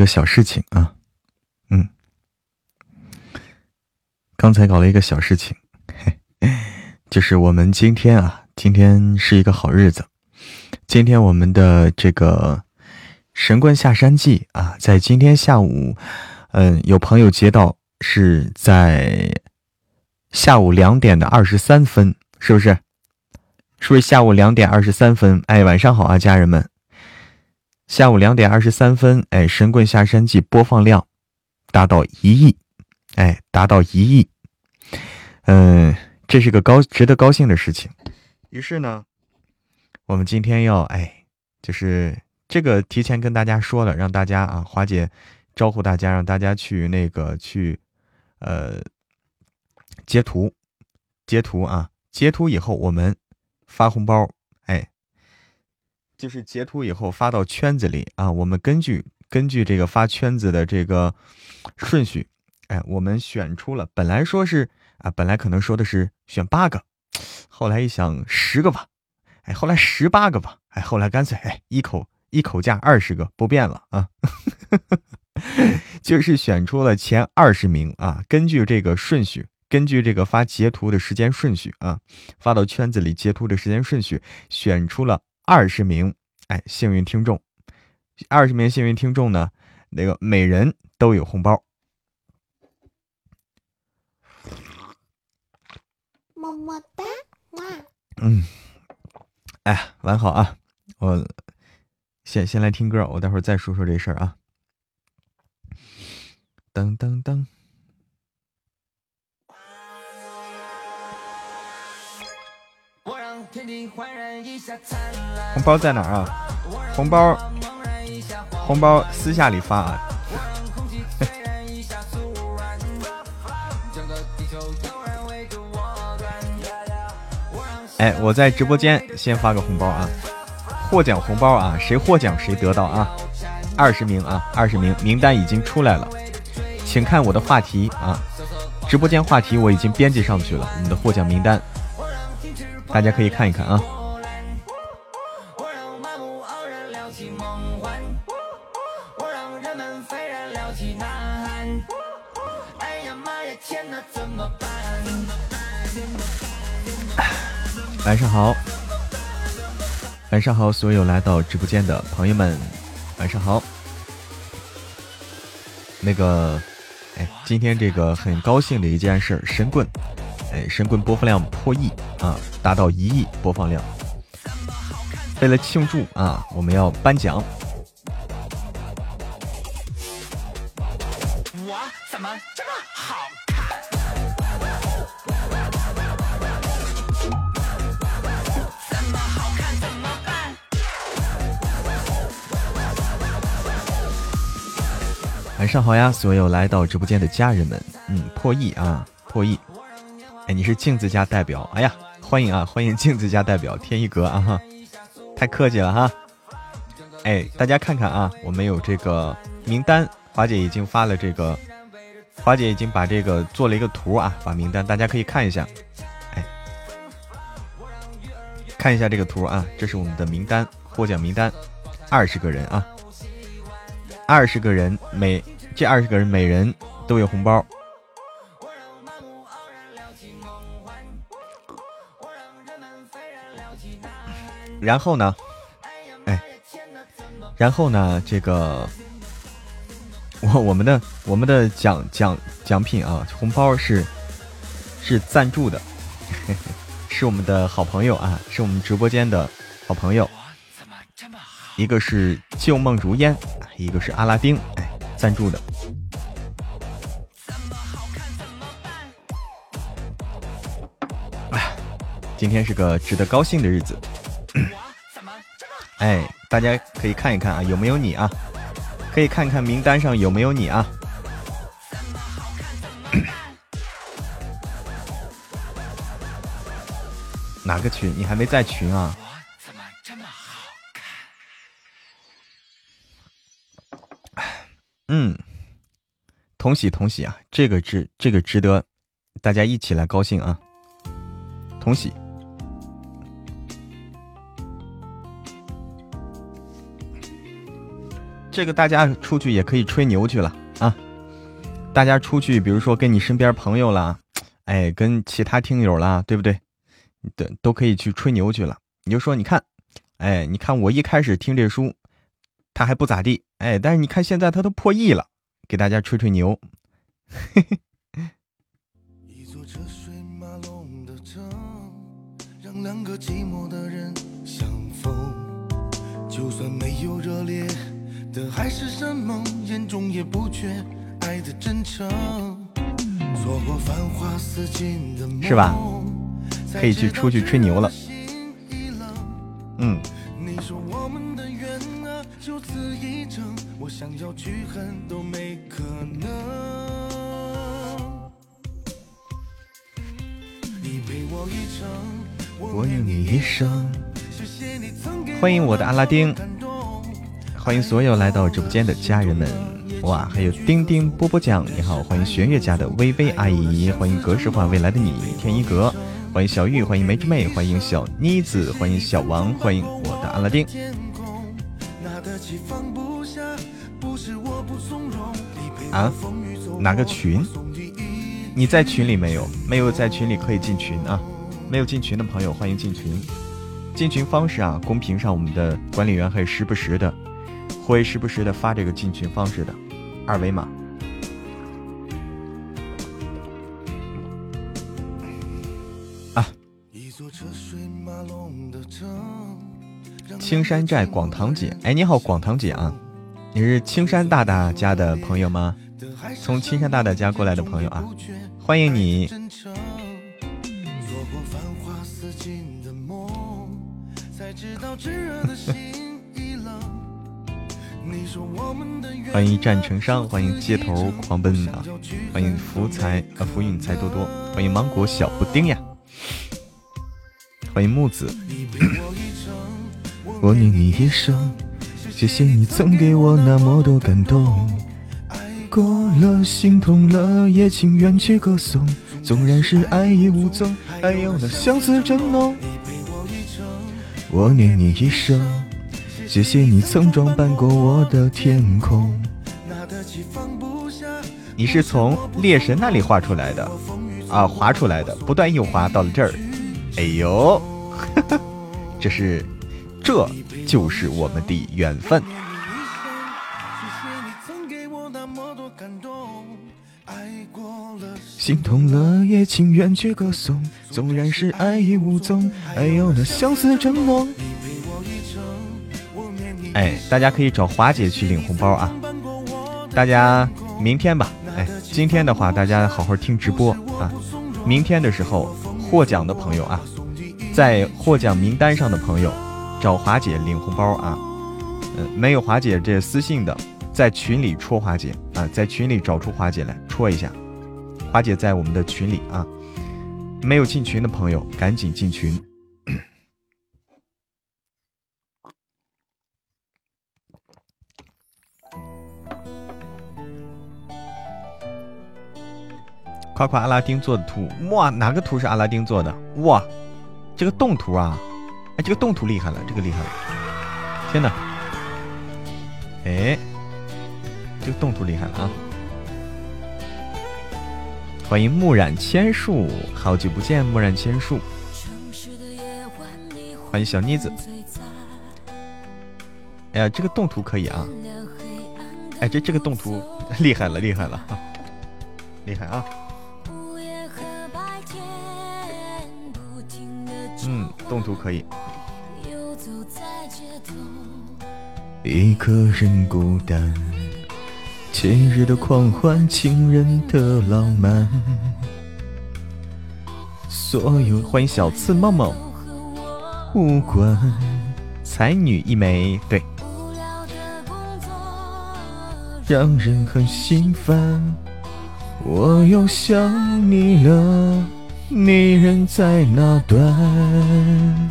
个小事情啊，嗯，刚才搞了一个小事情，就是我们今天啊，今天是一个好日子，今天我们的这个神棍下山记啊，在今天下午，嗯，有朋友接到是在下午两点的二十三分，是不是？是不是下午两点二十三分？哎，晚上好啊，家人们。下午两点二十三分，哎，《神棍下山记》播放量达到一亿，哎，达到一亿，嗯，这是个高值得高兴的事情。于是呢，我们今天要，哎，就是这个提前跟大家说了，让大家啊，华姐招呼大家，让大家去那个去，呃，截图，截图啊，截图以后我们发红包。就是截图以后发到圈子里啊，我们根据根据这个发圈子的这个顺序，哎，我们选出了本来说是啊，本来可能说的是选八个，后来一想十个吧，哎，后来十八个吧，哎，后来干脆哎一口一口价二十个不变了啊，就是选出了前二十名啊，根据这个顺序，根据这个发截图的时间顺序啊，发到圈子里截图的时间顺序，选出了。二十名，哎，幸运听众，二十名幸运听众呢，那个每人都有红包。么么哒，嗯，哎，晚好啊，我先先来听歌，我待会儿再说说这事儿啊。噔噔噔。红包在哪儿啊？红包，红包私下里发啊。哎，我在直播间先发个红包啊！获奖红包啊，谁获奖谁得到啊！二十名啊，二十名名单已经出来了，请看我的话题啊，直播间话题我已经编辑上去了，我们的获奖名单。大家可以看一看啊！晚上好，晚上好，所有来到直播间的朋友们，晚上好。那个，哎，今天这个很高兴的一件事，神棍。哎，神棍播放量破亿啊，达到一亿播放量。为了庆祝啊，我们要颁奖。我怎么晚上好呀，所有来到直播间的家人们，嗯，破亿啊，破亿。哎你是镜子家代表，哎呀，欢迎啊，欢迎镜子家代表天一阁啊哈，太客气了哈。哎，大家看看啊，我们有这个名单，华姐已经发了这个，华姐已经把这个做了一个图啊，把名单大家可以看一下，哎，看一下这个图啊，这是我们的名单，获奖名单，二十个人啊，二十个人，每这二十个人每人都有红包。然后呢，哎，然后呢，这个我我们的我们的奖奖奖品啊，红包是是赞助的，是我们的好朋友啊，是我们直播间的好朋友，我怎么这么一个是旧梦如烟，一个是阿拉丁，哎，赞助的。哎，今天是个值得高兴的日子。哎，大家可以看一看啊，有没有你啊？可以看看名单上有没有你啊？哪个群？你还没在群啊？嗯，同喜同喜啊！这个值，这个值得大家一起来高兴啊！同喜。这个大家出去也可以吹牛去了啊！大家出去，比如说跟你身边朋友啦，哎，跟其他听友啦，对不对？都都可以去吹牛去了。你就说，你看，哎，你看我一开始听这书，他还不咋地，哎，但是你看现在他都破亿了，给大家吹吹牛。嘿嘿。就算没有热烈的海誓山盟，眼中也不缺爱的真诚。错过繁华似锦的梦，是吧？可以去出去吹牛了。嗯。你说我就此一程，我想要去恨都没可能。你陪我一程，我愿你一生。欢迎我的阿拉丁，欢迎所有来到直播间的家人们，哇，还有丁丁波波酱，你好，欢迎玄月家的微微阿姨，欢迎格式化未来的你天一格，欢迎小玉，欢迎梅之妹，欢迎小妮子，欢迎小王，欢迎我的阿拉丁。啊？哪个群？你在群里没有？没有在群里可以进群啊！没有进群的朋友，欢迎进群。进群方式啊，公屏上我们的管理员会时不时的，会时不时的发这个进群方式的二维码。啊！青山寨广堂姐，哎，你好，广堂姐啊，你是青山大大家的朋友吗？从青山大大家过来的朋友啊，欢迎你。欢迎一战成伤，欢迎街头狂奔啊！欢迎福财啊，福运财多多！欢迎芒果小布丁呀！欢迎木子，我念你一生，谢谢你曾给我那么多感动。爱过了，心痛了，也情愿去歌颂。纵然是爱已无踪，还有那相思真浓。我念你一生，谢谢你曾装扮过我的天空。你是从猎神那里画出来的啊，划出来的，不断又滑到了这儿。哎呦，这是，这就是我们的缘分。心痛了也情愿去歌颂，纵然是爱已无踪，还有那相思真浓。哎，大家可以找华姐去领红包啊！大家明天吧，哎，今天的话大家好好听直播啊。明天的时候获奖的朋友啊，在获奖名单上的朋友找华姐领红包啊。呃，没有华姐这私信的，在群里戳华姐啊，在群里找出华姐来戳一下。华姐在我们的群里啊，没有进群的朋友赶紧进群。夸夸阿拉丁做的图，哇，哪个图是阿拉丁做的？哇，这个动图啊，这个动图厉害了，这个厉害了，天哪！哎，这个动图厉害了啊！欢迎木染千树，好久不见，木染千树。欢迎小妮子。哎呀，这个动图可以啊！哎，这这个动图厉害了，厉害了，厉害啊！嗯，动图可以。一个人孤单。节日的狂欢，情人的浪漫，所有欢迎小刺梦梦，无关才女一枚，对，让人很心烦。我又想你了，你人在哪端？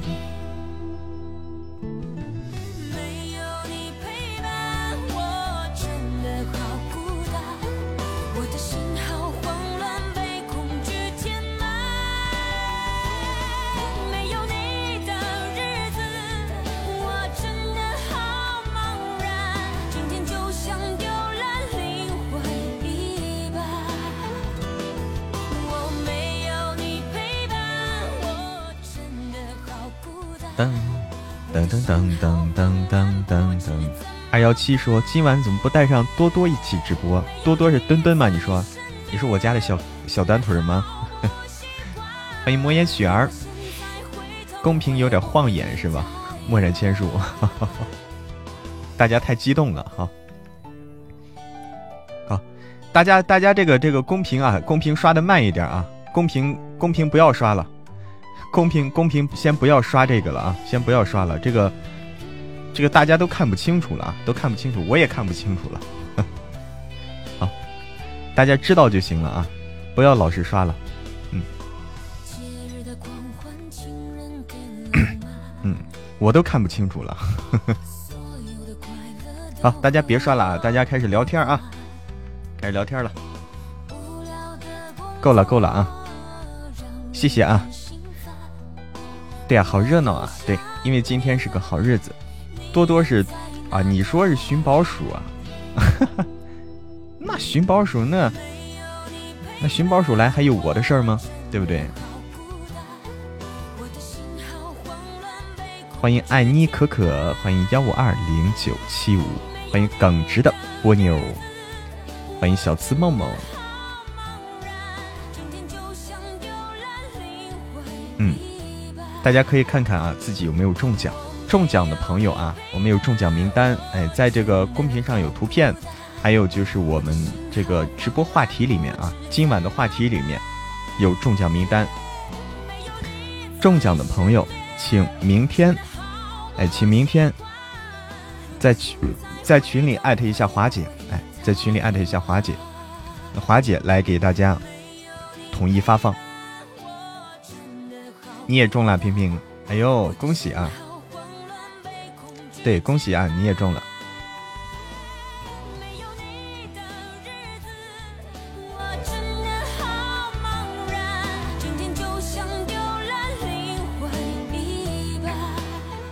噔噔噔噔噔噔。二幺七说：“今晚怎么不带上多多一起直播？多多是墩墩吗？你说，你是我家的小小短腿吗？” 欢迎魔眼雪儿，公屏有点晃眼是吧？墨染千树，大家太激动了哈。好，大家大家这个这个公屏啊，公屏刷的慢一点啊，公屏公屏不要刷了。公屏公屏先不要刷这个了啊，先不要刷了，这个这个大家都看不清楚了啊，都看不清楚，我也看不清楚了。好，大家知道就行了啊，不要老是刷了。嗯。我都看不清楚了，好，大家别刷了，大家开始聊天啊，开始聊天了，够了够了啊，谢谢啊，对呀，好热闹啊，对，因为今天是个好日子，多多是啊，你说是寻宝鼠啊，那寻宝鼠那那寻宝鼠来还有我的事儿吗？对不对？欢迎爱妮可可，欢迎幺五二零九七五，欢迎耿直的蜗牛，欢迎小刺梦梦。嗯，大家可以看看啊，自己有没有中奖？中奖的朋友啊，我们有中奖名单，哎，在这个公屏上有图片，还有就是我们这个直播话题里面啊，今晚的话题里面有中奖名单。中奖的朋友，请明天。哎，请明天在群在群里艾特一下华姐，哎，在群里艾特一下华姐，华姐来给大家统一发放。你也中了，平平，哎呦，恭喜啊！对，恭喜啊，你也中了。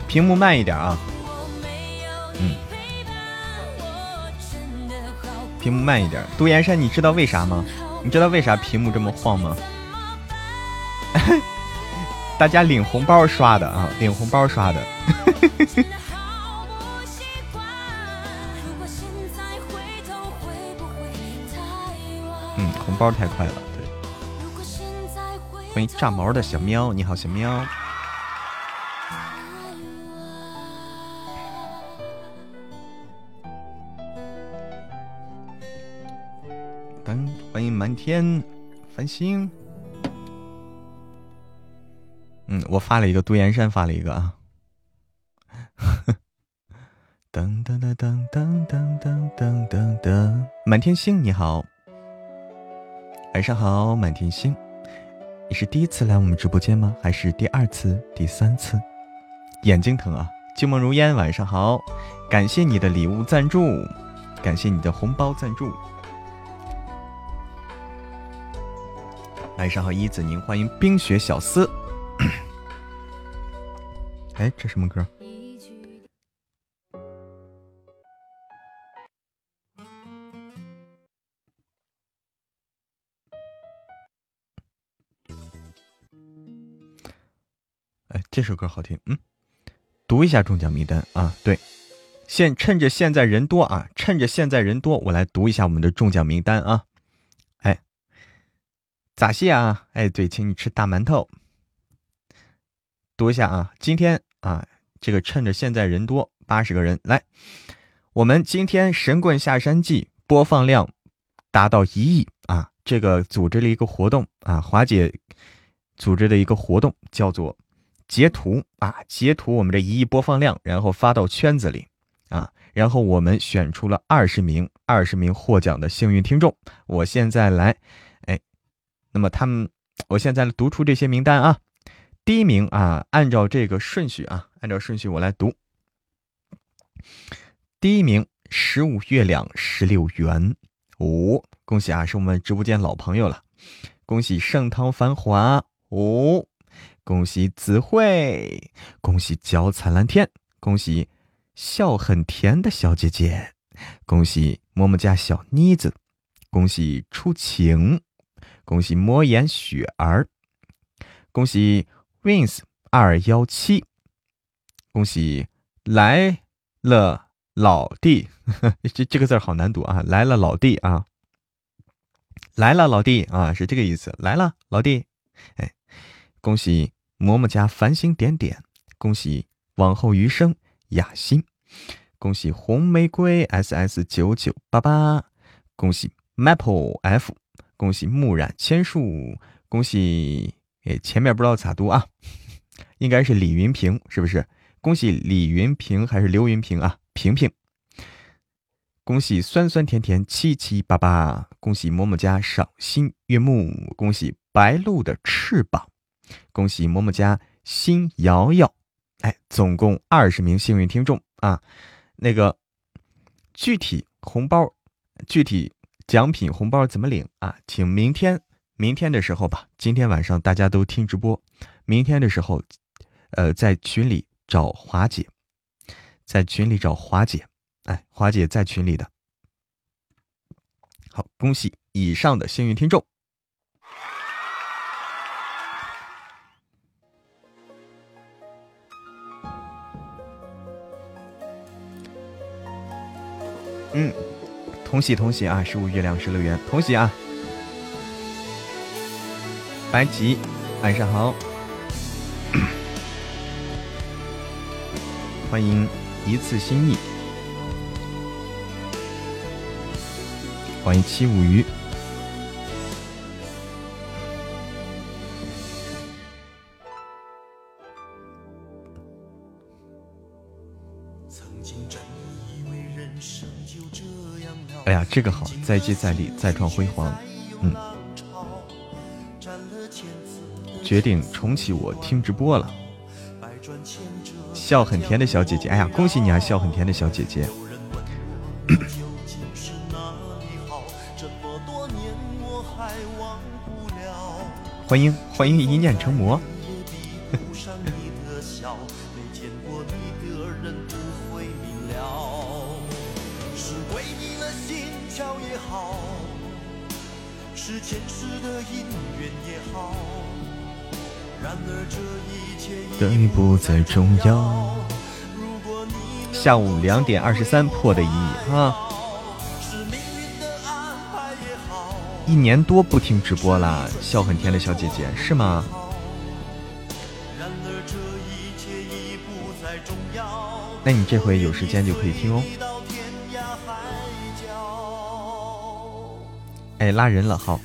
屏幕慢一点啊，嗯，屏幕慢一点。独岩山，你知道为啥吗？你知道为啥屏幕这么晃吗？大家领红包刷的啊，领红包刷的。嗯，红包太快了，对。欢迎炸毛的小喵，你好，小喵。欢迎满天繁星。我发了一个，杜岩山发了一个啊。噔噔噔噔噔噔噔噔噔，满天星你好，晚上好，满天星。你是第一次来我们直播间吗？还是第二次、第三次？眼睛疼啊！旧梦如烟，晚上好，感谢你的礼物赞助，感谢你的红包赞助。晚上好，一子宁，欢迎冰雪小司。哎，这什么歌？哎，这首歌好听。嗯，读一下中奖名单啊。对，现趁着现在人多啊，趁着现在人多，我来读一下我们的中奖名单啊。哎咋谢啊？哎，对，请你吃大馒头。读一下啊，今天啊，这个趁着现在人多，八十个人来，我们今天《神棍下山记》播放量达到一亿啊！这个组织了一个活动啊，华姐组织的一个活动叫做截图啊，截图我们这一亿播放量，然后发到圈子里啊，然后我们选出了二十名二十名获奖的幸运听众。我现在来。那么他们，我现在读出这些名单啊。第一名啊，按照这个顺序啊，按照顺序我来读。第一名十五月亮十六圆五，恭喜啊，是我们直播间老朋友了。恭喜盛唐繁华。五，恭喜子慧，恭喜脚踩蓝天，恭喜笑很甜的小姐姐，恭喜么么家小妮子，恭喜初晴。恭喜魔言雪儿，恭喜 wins 二幺七，恭喜来了老弟，这这个字好难读啊！来了老弟啊，来了老弟啊，是这个意思。来了老弟，哎，恭喜嬷嬷家繁星点点，恭喜往后余生雅欣，恭喜红玫瑰 S S 九九八八，恭喜 Maple F，恭喜木染千树，恭喜哎前面不知道咋读啊，应该是李云平是不是？恭喜李云平还是刘云平啊？平平，恭喜酸酸甜甜七七八八，恭喜嬷嬷家赏心悦目，恭喜白鹭的翅膀，恭喜嬷嬷家心瑶瑶，哎，总共二十名幸运听众啊！那个具体红包、具体奖品红包怎么领啊？请明天明天的时候吧，今天晚上大家都听直播，明天的时候，呃，在群里。找华姐，在群里找华姐，哎，华姐在群里的。好，恭喜以上的幸运听众。嗯，同喜同喜啊！十五月亮十六圆，同喜啊！白吉，晚上好。欢迎一次心意，欢迎七五鱼。哎呀，这个好，再接再厉，再创辉煌。嗯，决定重启我听直播了。笑很甜的小姐姐，哎呀，恭喜你啊！笑很甜的小姐姐，欢迎欢迎一念成魔。重要。下午两点二十三破的一亿啊！一年多不听直播啦，笑很甜的小姐姐是吗？那你这回有时间就可以听哦。哎，拉人了，好。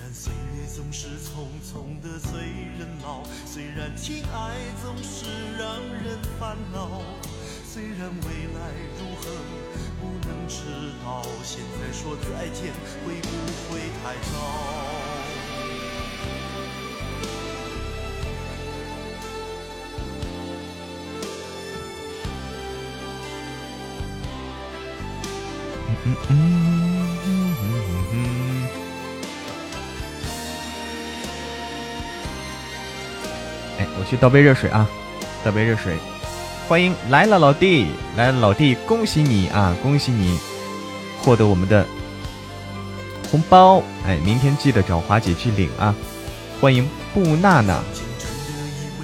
倒杯热水啊！倒杯热水，欢迎来了老弟，来了老弟，恭喜你啊！恭喜你获得我们的红包！哎，明天记得找华姐去领啊！欢迎布娜娜，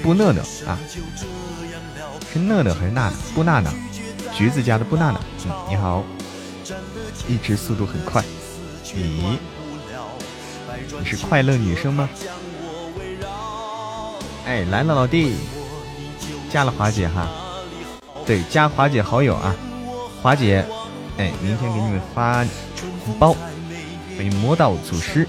布娜娜啊，是娜娜还是娜娜？布娜娜，橘子家的布娜娜，嗯，你好，一直速度很快，你你是快乐女生吗？哎，来了，老弟，加了华姐哈，对，加华姐好友啊，华姐，哎，明天给你们发红包，欢迎魔道祖师。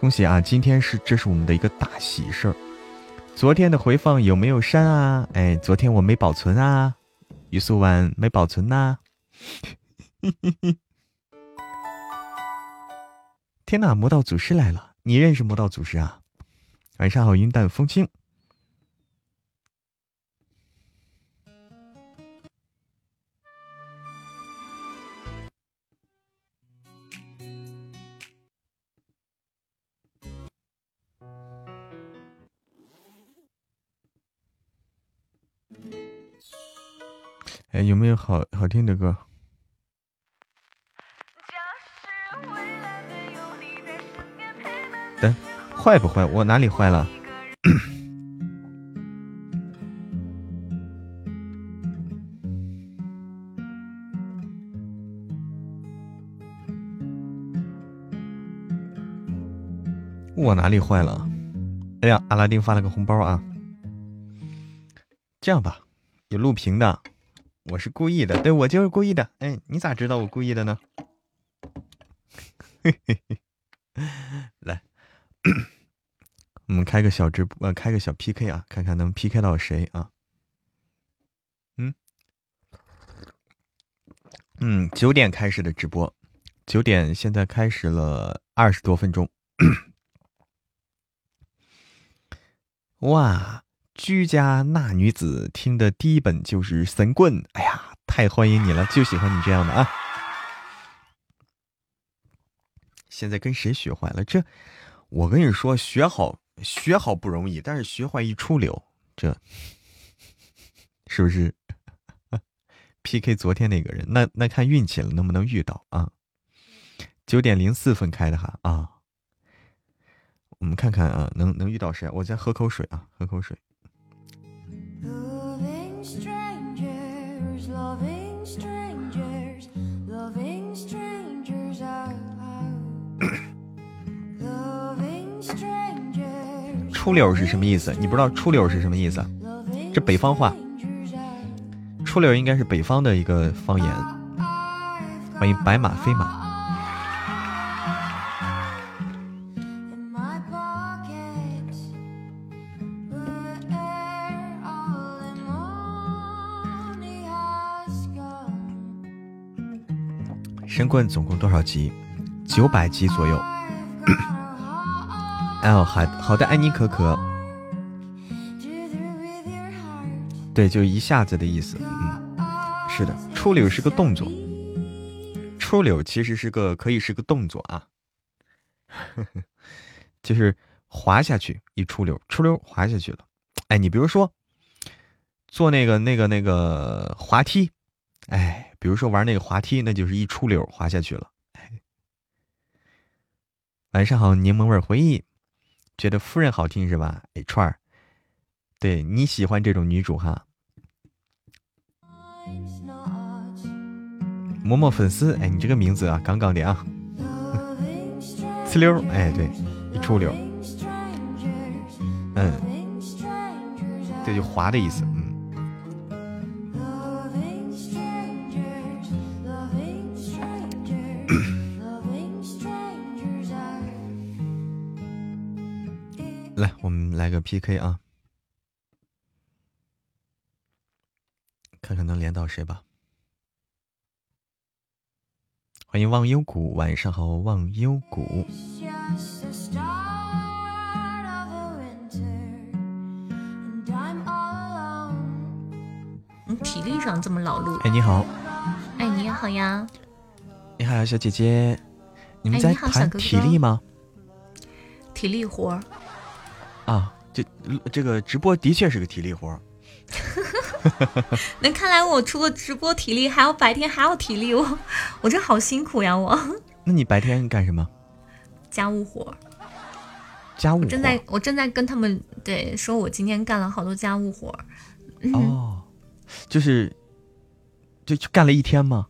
恭喜啊，今天是这是我们的一个大喜事儿。昨天的回放有没有删啊？哎，昨天我没保存啊，于素婉没保存呐。天呐，魔道祖师来了！你认识魔道祖师啊？晚上好，云淡风轻。哎，有没有好好听的歌？等，坏不坏？我哪里坏了？我哪里坏了？哎呀，阿拉丁发了个红包啊！这样吧，有录屏的。我是故意的，对我就是故意的。哎，你咋知道我故意的呢？来，我们开个小直播，开个小 PK 啊，看看能 PK 到谁啊？嗯嗯，九点开始的直播，九点现在开始了二十多分钟。哇！居家那女子听的第一本就是《神棍》，哎呀，太欢迎你了，就喜欢你这样的啊！现在跟谁学坏了？这，我跟你说，学好学好不容易，但是学坏一出溜，这是不是？PK 昨天那个人，那那看运气了，能不能遇到啊？九点零四分开的哈啊！我们看看啊，能能遇到谁？我先喝口水啊，喝口水。出溜是什么意思？你不知道出溜是什么意思？这北方话。出溜应该是北方的一个方言。欢迎白马飞马。神棍总共多少集？九百集左右。哦，好好的，安妮可可，对，就一下子的意思。嗯，是的，出溜是个动作，出溜其实是个可以是个动作啊，就是滑下去一出溜，出溜滑下去了。哎，你比如说坐那个那个那个滑梯，哎，比如说玩那个滑梯，那就是一出溜滑下去了。晚上好，柠檬味回忆。觉得夫人好听是吧？哎，串儿，对你喜欢这种女主哈。嬷嬷粉丝，哎，你这个名字啊，杠杠的啊。呲溜，哎，对，一出溜。嗯，这就滑的意思。来，我们来个 PK 啊，看看能连到谁吧。欢迎忘忧谷，晚上好，忘忧谷。你体力上这么老路？哎，你好。哎，你好呀。你好，小姐姐。你们在谈体力吗？体力活。啊，这这个直播的确是个体力活儿。那看来我除了直播体力，还要白天还要体力，我我这好辛苦呀！我。那你白天干什么？家务活。家务。正在我正在跟他们对说，我今天干了好多家务活。哦，就是就干了一天吗？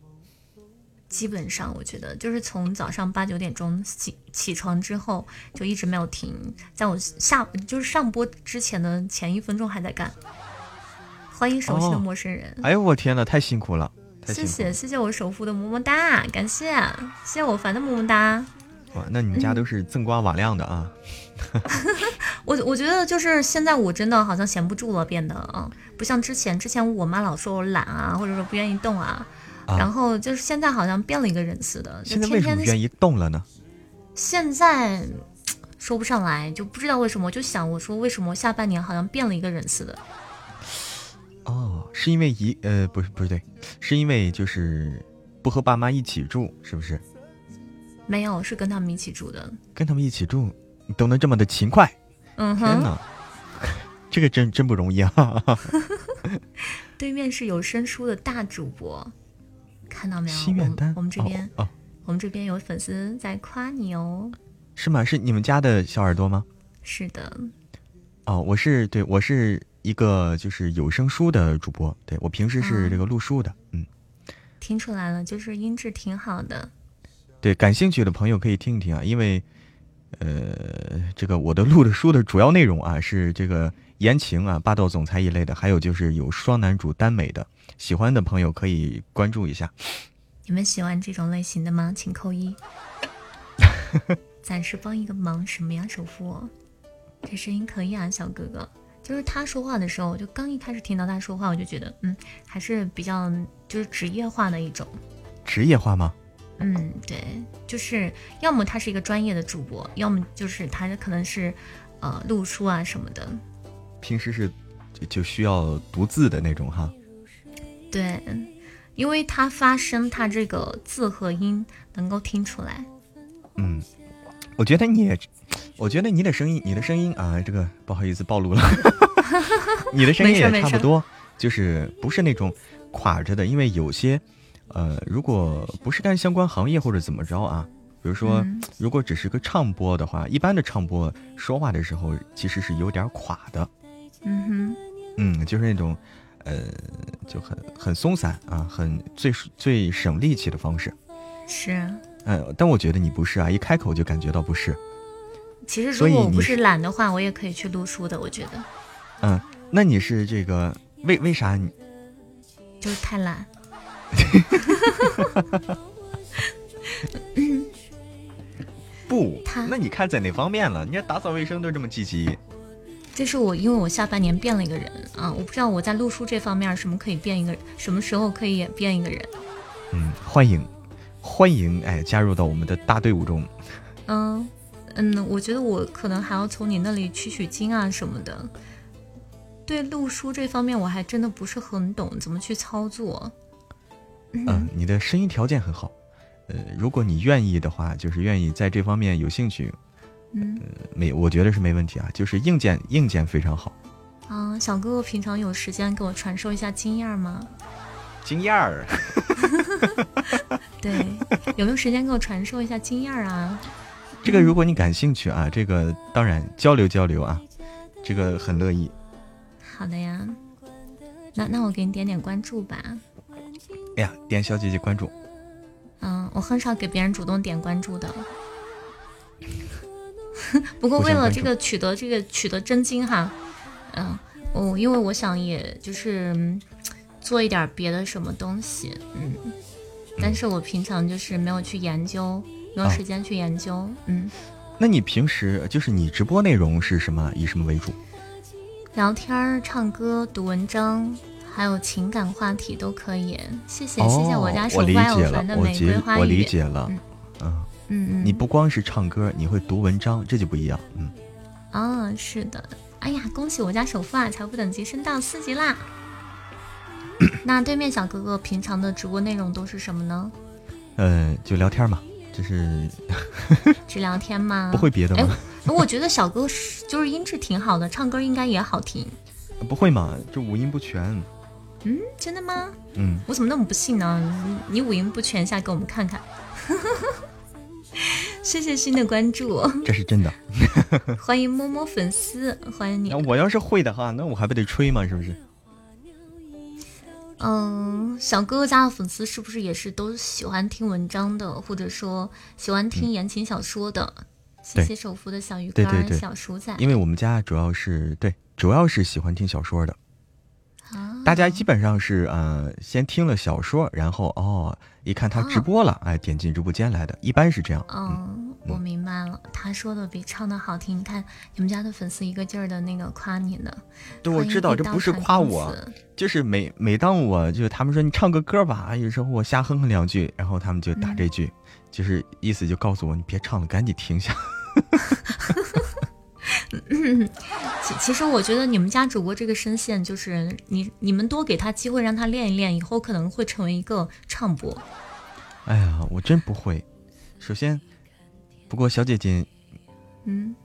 基本上我觉得就是从早上八九点钟起起床之后就一直没有停，在我下就是上播之前的前一分钟还在干。欢迎熟悉的陌生人。哎呦我天呐，太辛苦了！谢谢谢谢我首富的么么哒，感谢谢谢我凡的么么哒。哇，那你们家都是锃光瓦亮的啊！我我觉得就是现在我真的好像闲不住了，变得啊，不像之前，之前我妈老说我懒啊，或者说不愿意动啊。然后就是现在好像变了一个人似的，现在为什么愿意动了呢？现在说不上来，就不知道为什么，就想我说为什么下半年好像变了一个人似的。哦，是因为一呃不是不是对，是因为就是不和爸妈一起住，是不是？没有，是跟他们一起住的。跟他们一起住，你都能这么的勤快，嗯哼，天哪，这个真真不容易啊！对面是有声书的大主播。看到没有？心愿单，我们这边哦，我们这边有粉丝在夸你哦。是吗？是你们家的小耳朵吗？是的。哦，我是对，我是一个就是有声书的主播，对我平时是这个录书的，嗯。听出来了，就是音质挺好的。对，感兴趣的朋友可以听一听啊，因为，呃，这个我的录的书的主要内容啊是这个言情啊、霸道总裁一类的，还有就是有双男主耽美的。喜欢的朋友可以关注一下。你们喜欢这种类型的吗？请扣一。暂时帮一个忙，什么呀，首富？这声音可以啊，小哥哥。就是他说话的时候，就刚一开始听到他说话，我就觉得，嗯，还是比较就是职业化的一种。职业化吗？嗯，对，就是要么他是一个专业的主播，要么就是他可能是呃录书啊什么的。平时是就需要读字的那种哈。对，因为它发声，它这个字和音能够听出来。嗯，我觉得你也，我觉得你的声音，你的声音啊，这个不好意思暴露了，你的声音也差不多，就是不是那种垮着的，因为有些，呃，如果不是干相关行业或者怎么着啊，比如说，如果只是个唱播的话，一般的唱播说话的时候其实是有点垮的。嗯哼，嗯，就是那种。呃，就很很松散啊，很最最省力气的方式，是。嗯，但我觉得你不是啊，一开口就感觉到不是。其实如果我不是懒的话，我也可以去录书的。我觉得。嗯，那你是这个为为啥你？就是太懒。不，那你看在哪方面了？你看打扫卫生都这么积极。这是我，因为我下半年变了一个人啊！我不知道我在录书这方面什么可以变一个，什么时候可以变一个人？嗯，欢迎，欢迎，哎，加入到我们的大队伍中。嗯嗯，我觉得我可能还要从你那里取取经啊什么的。对录书这方面，我还真的不是很懂怎么去操作。嗯，你的声音条件很好，呃，如果你愿意的话，就是愿意在这方面有兴趣。嗯，没，我觉得是没问题啊，就是硬件硬件非常好。啊，小哥哥平常有时间给我传授一下经验吗？经验儿。对，有没有时间给我传授一下经验啊？这个如果你感兴趣啊，这个当然交流交流啊，这个很乐意。好的呀，那那我给你点点关注吧。哎呀，点小姐姐关注。嗯，我很少给别人主动点关注的。不过为了这个取得这个取得真经哈，嗯，我因为我想也就是做一点别的什么东西，嗯，但是我平常就是没有去研究，没有时间去研究，嗯。那你平时就是你直播内容是什么？以什么为主？聊天、唱歌、读文章，还有情感话题都可以。谢谢谢谢我家手花有凡的玫瑰花语，我理解了，嗯。嗯，你不光是唱歌，你会读文章，这就不一样。嗯，哦，是的。哎呀，恭喜我家首富啊，财富等级升到四级啦！那对面小哥哥平常的直播内容都是什么呢？呃，就聊天嘛，就是 只聊天吗？不会别的吗？哎，我觉得小哥就是音质挺好的，唱歌应该也好听。不会嘛？就五音不全。嗯，真的吗？嗯，我怎么那么不信呢？你五音不全下给我们看看。谢谢新的关注，这是真的。欢迎摸摸粉丝，欢迎你。我要是会的话，那我还不得吹吗？是不是？嗯，小哥哥家的粉丝是不是也是都喜欢听文章的，或者说喜欢听言情小说的？谢谢手扶的小鱼干、小叔仔。因为我们家主要是对，主要是喜欢听小说的。大家基本上是呃，先听了小说，然后哦，一看他直播了，哎，点进直播间来的，一般是这样。嗯，我明白了，他说的比唱的好听。你看你们家的粉丝一个劲儿的那个夸你呢。对，我知道这不是夸我，就是每每当我就他们说你唱个歌吧，有时候我瞎哼哼两句，然后他们就打这句，就是意思就告诉我你别唱了，赶紧停下。其其实我觉得你们家主播这个声线，就是你你们多给他机会，让他练一练，以后可能会成为一个唱播。哎呀，我真不会。首先，不过小姐姐，嗯，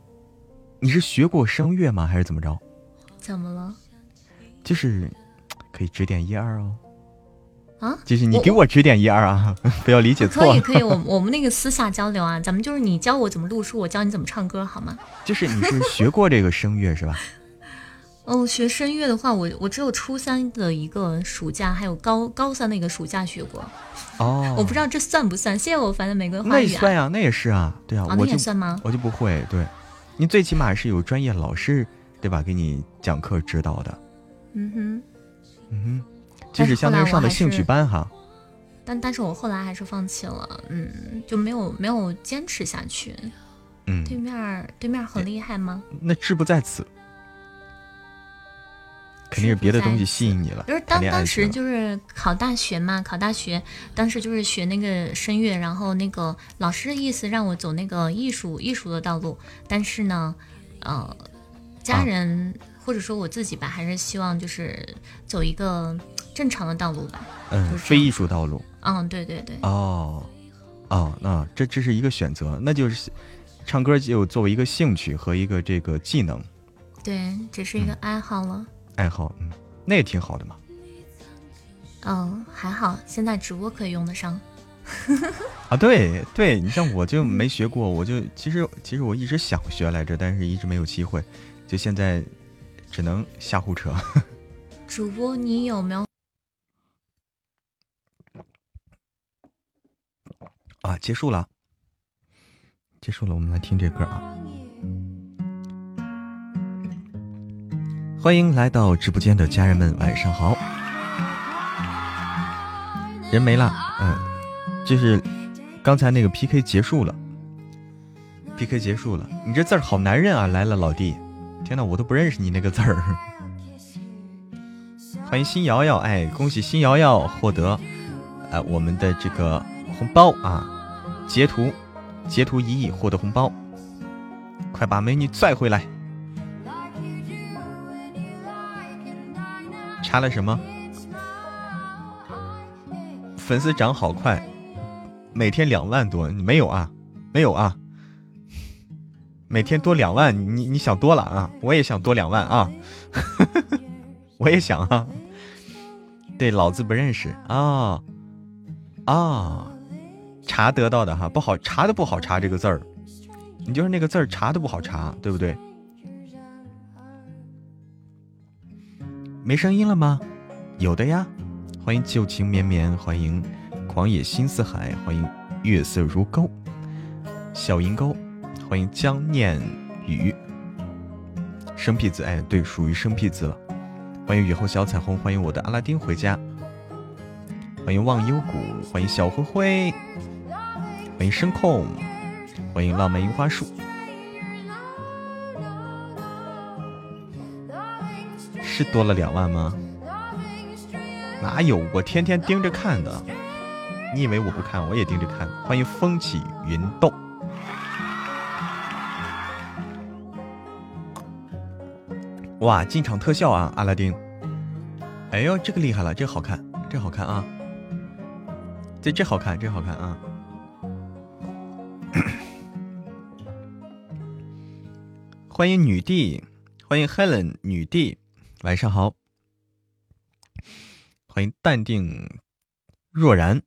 你是学过声乐吗？还是怎么着？怎么了？就是可以指点一二哦。啊，继续你给我指点一二啊，不要理解错。可以可以，我我们那个私下交流啊，咱们就是你教我怎么录书，我教你怎么唱歌，好吗？就是你是学过这个声乐是吧？哦，学声乐的话，我我只有初三的一个暑假，还有高高三的一个暑假学过。哦，我不知道这算不算？谢谢我烦的玫瑰花那也算呀，那也是啊，对啊，那也算吗？我就不会，对，你最起码是有专业老师对吧？给你讲课指导的。嗯哼，嗯哼。就是相当于上的兴趣班哈，但但是我后来还是放弃了，嗯，就没有没有坚持下去。嗯，对面对面很厉害吗？那志不在此，肯定是别的东西吸引你了。就是当当时就是考大学嘛，考大学，当时就是学那个声乐，然后那个老师的意思让我走那个艺术艺术的道路，但是呢，呃，家人或者说我自己吧，还是希望就是走一个。正常的道路吧，嗯，非艺术道路，嗯，对对对，哦，哦，那这这是一个选择，那就是唱歌就作为一个兴趣和一个这个技能，对，只是一个爱好了，爱好，嗯，那也挺好的嘛，嗯，还好，现在直播可以用得上，啊，对对，你像我就没学过，我就其实其实我一直想学来着，但是一直没有机会，就现在只能瞎胡扯。主播，你有没有？啊，结束了，结束了，我们来听这歌啊！欢迎来到直播间的家人们，晚上好。人没了，嗯，就是刚才那个 PK 结束了，PK 结束了。你这字儿好难认啊！来了，老弟，天哪，我都不认识你那个字儿。欢迎新瑶瑶，哎，恭喜新瑶瑶获得，呃，我们的这个红包啊！截图，截图一亿获得红包，快把美女拽回来！查了什么？粉丝涨好快，每天两万多，你没有啊？没有啊？每天多两万，你你想多了啊？我也想多两万啊！我也想啊。对，老子不认识啊啊。查得到的哈不好查的不好查这个字儿，你就是那个字儿查的不好查，对不对？没声音了吗？有的呀。欢迎旧情绵绵，欢迎狂野心似海，欢迎月色如钩，小银钩，欢迎江念雨，生僻字哎，对，属于生僻字了。欢迎雨后小彩虹，欢迎我的阿拉丁回家，欢迎忘忧谷，欢迎小灰灰。欢迎声控，欢迎浪漫樱花树，是多了两万吗？哪有？我天天盯着看的。你以为我不看？我也盯着看。欢迎风起云动。哇，进场特效啊，阿拉丁！哎呦，这个厉害了，这好看，这好看啊！这这好看，这好看啊！欢迎女帝欢迎 helen 女帝晚上好。欢迎淡定若然。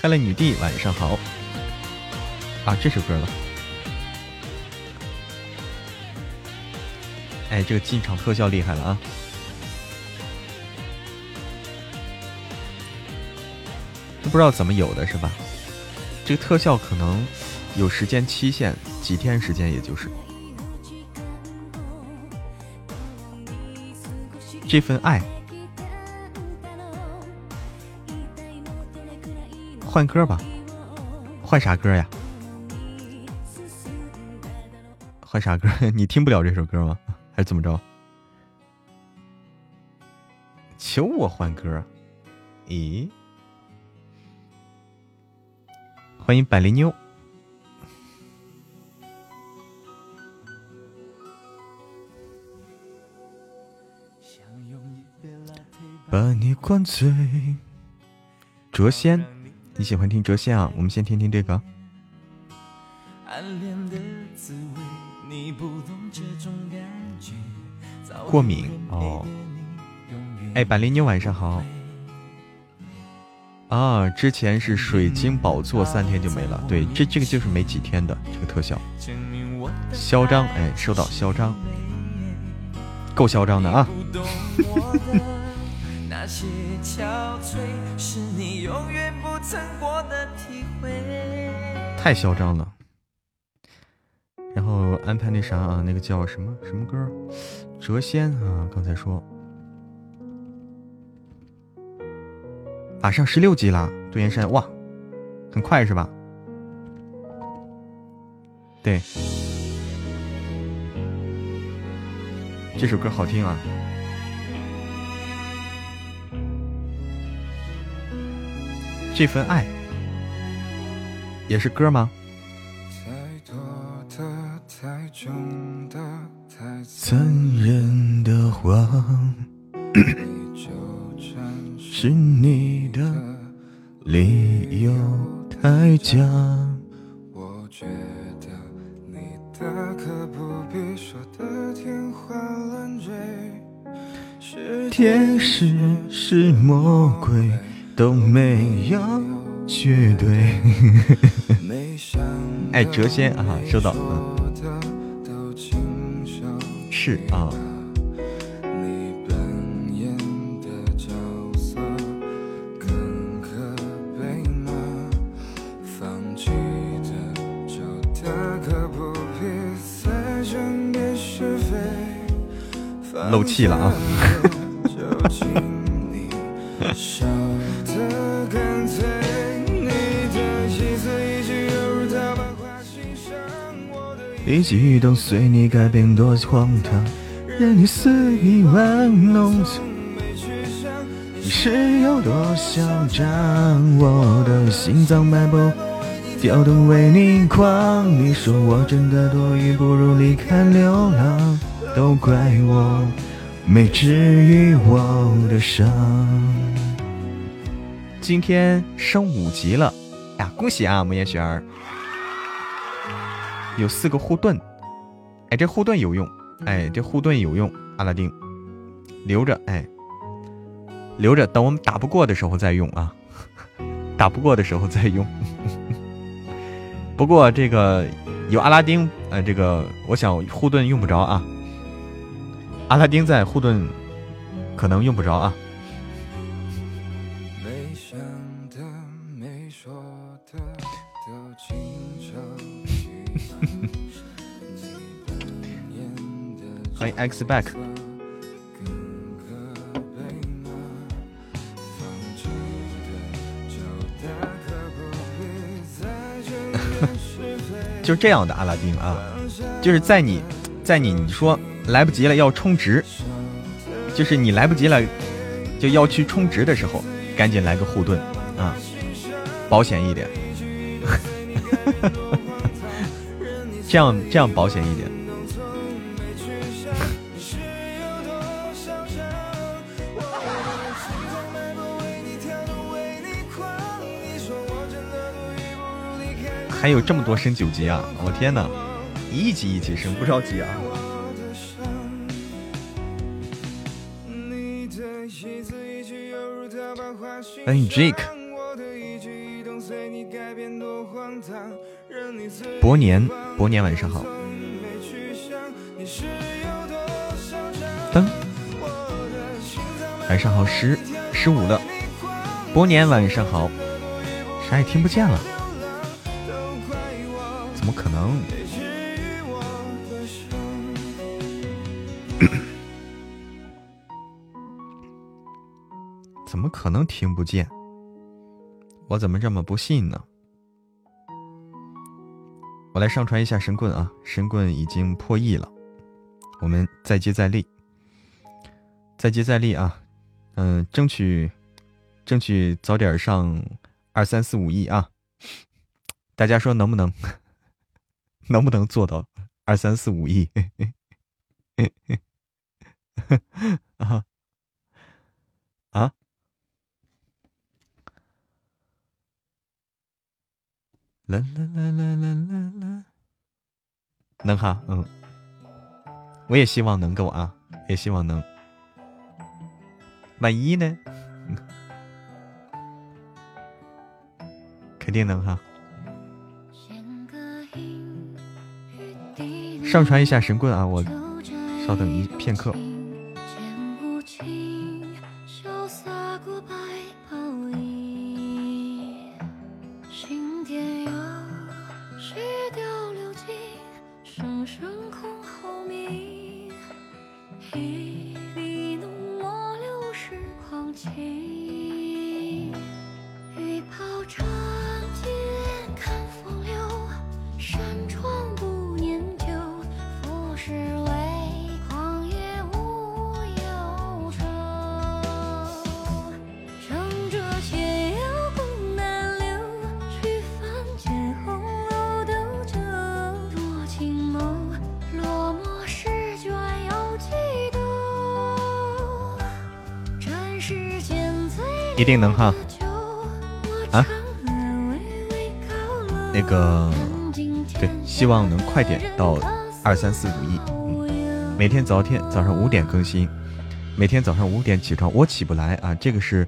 Helen 女帝晚上好。啊这首歌了。哎这个进场特效厉害了啊。都不知道怎么有的是吧？这个特效可能有时间期限，几天时间，也就是这份爱。换歌吧，换啥歌呀？换啥歌？你听不了这首歌吗？还是怎么着？求我换歌？咦？欢迎百灵妞，把你灌醉。谪仙，你喜欢听谪仙啊？我们先听听这个。过敏哦。哎，百灵妞晚上好。啊，之前是水晶宝座三天就没了，对，这这个就是没几天的这个特效。嚣张，哎，收到，嚣张，够嚣张的啊！太嚣张了。然后安排那啥啊，那个叫什么什么歌？谪仙啊，刚才说。马上十六级了，杜岩山哇，很快是吧？对，这首歌好听啊！这份爱也是歌吗？残忍的话。是你的理由太假。我觉得你大可不必说的天花乱坠。是天使是魔鬼都没有绝对。哎，谪仙啊，收到。是啊。漏气了啊！一举一动随你改变多荒唐，任你肆意玩弄。你是有多嚣张？我的心脏脉搏跳动为你狂。你说我真的多余，不如离开流浪。都怪我没治愈我的伤。今天升五级了呀！恭喜啊，木叶雪儿，有四个护盾。哎，这护盾有用，哎，这护盾有用。阿拉丁，留着，哎，留着，等我们打不过的时候再用啊！打不过的时候再用。不过这个有阿拉丁，呃，这个我想护盾用不着啊。阿拉丁在护盾可能用不着啊。欢迎 X back。就是这样的阿拉丁啊，就是在你，在你你说。来不及了，要充值，就是你来不及了，就要去充值的时候，赶紧来个护盾啊，保险一点，这样这样保险一点。还有这么多升九级啊！我天哪，一级一级升，不着急啊！欢迎 Jake，伯年，伯年晚上好。噔，晚上好，十十五了。伯年晚上好，啥也听不见了，怎么可能？怎么可能听不见？我怎么这么不信呢？我来上传一下神棍啊！神棍已经破亿了，我们再接再厉，再接再厉啊！嗯，争取争取早点上二三四五亿啊！大家说能不能？能不能做到二三四五亿？啊 啊！啦啦啦啦啦啦啦，能哈，嗯，我也希望能够啊，也希望能。万一呢？肯定能哈。上传一下神棍啊，我稍等一片刻。一定能哈啊！那个对，希望能快点到二三四五亿。每天早天早上五点更新，每天早上五点起床，我起不来啊！这个是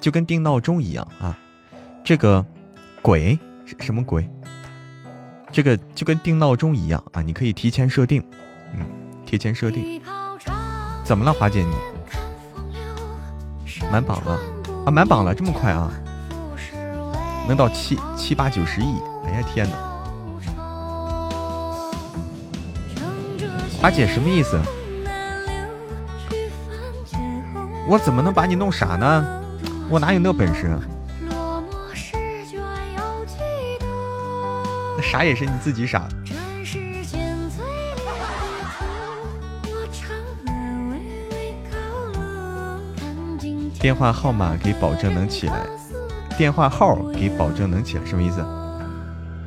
就跟定闹钟一样啊！这个鬼什么鬼？这个就跟定闹钟一样啊！你可以提前设定，嗯，提前设定。怎么了，华姐你满榜了？啊，满榜了，这么快啊！能到七七八九十亿，哎呀天哪！花姐什么意思？我怎么能把你弄傻呢？我哪有那本事？那傻也是你自己傻。电话号码给保证能起来，电话号给保证能起来，什么意思？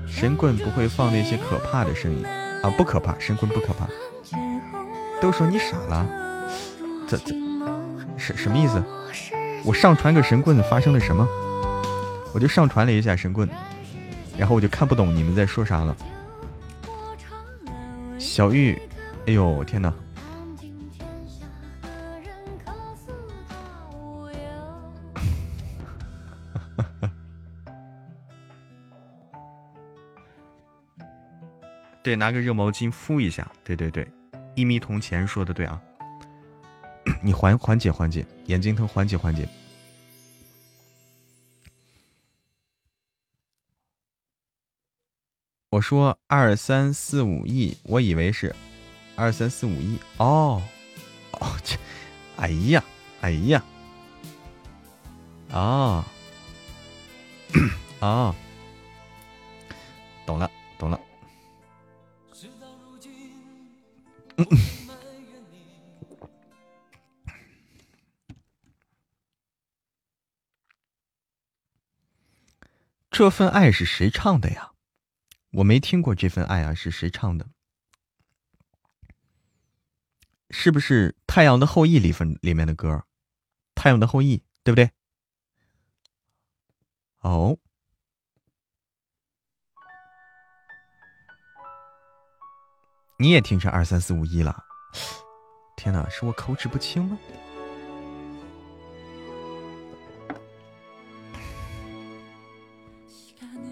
神棍不会放那些可怕的声音啊，不可怕，神棍不可怕。都说你傻了，这这什什么意思？我上传个神棍发生了什么？我就上传了一下神棍，然后我就看不懂你们在说啥了。小玉，哎呦天哪！对，拿个热毛巾敷一下。对对对，一米铜钱说的对啊，你缓缓解缓解，眼睛疼缓解缓解。我说二三四五亿，我以为是二三四五亿哦哦，这，哎呀哎呀，啊啊，懂了懂了。这份爱是谁唱的呀？我没听过这份爱啊，是谁唱的？是不是《太阳的后裔》里份里面的歌？《太阳的后裔》对不对？哦，你也听成二三四五一了？天哪，是我口齿不清吗？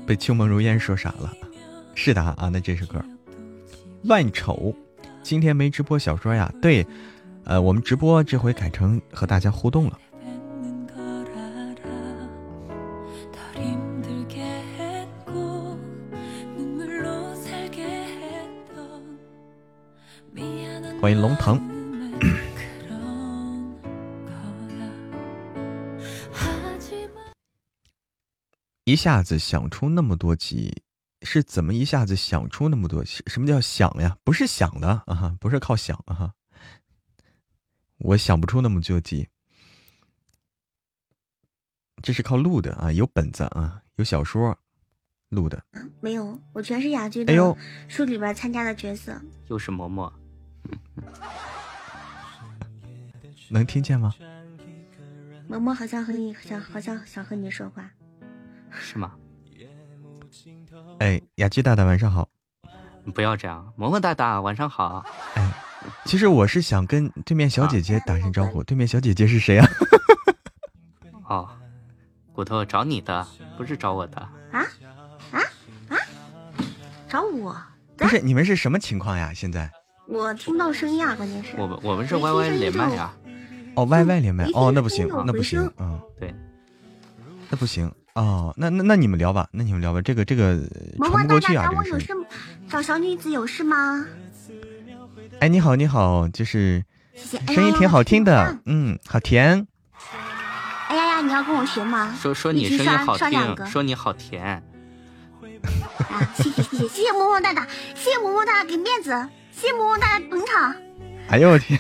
被秋梦如烟说傻了，是的啊，那这首歌《万丑》，今天没直播小说呀？对，呃，我们直播这回改成和大家互动了。欢迎龙腾。一下子想出那么多集，是怎么一下子想出那么多？什么叫想呀？不是想的啊，不是靠想啊。我想不出那么多集，这是靠录的啊，有本子啊，有小说录的。没有，我全是哑剧的书里边参加的角色。又是嬷嬷，能听见吗？萌萌好像和你想，好像想和你说话，是吗？哎，雅居大大晚上好。不要这样，萌萌大大晚上好。哎。其实我是想跟对面小姐姐打声招呼。对面小姐姐是谁啊？哦，骨头找你的，不是找我的。啊啊啊！找我？不是，你们是什么情况呀？现在我听不到声音啊，关键是。我们我们是 Y Y 连麦啊。哦，Y Y 连麦。哦，那不行，那不行。嗯，对，那不行。哦，那那那你们聊吧，那你们聊吧。这个这个传不过去啊，这个事。找小女子有事吗？哎，你好，你好，就是声音挺好听的，嗯，好甜。哎呀呀，你要跟我学吗？说说你声音好听，说你好甜。啊，谢谢谢谢谢谢么么哒哒，谢谢么么哒给面子，谢谢么么哒捧场。哎呦我天！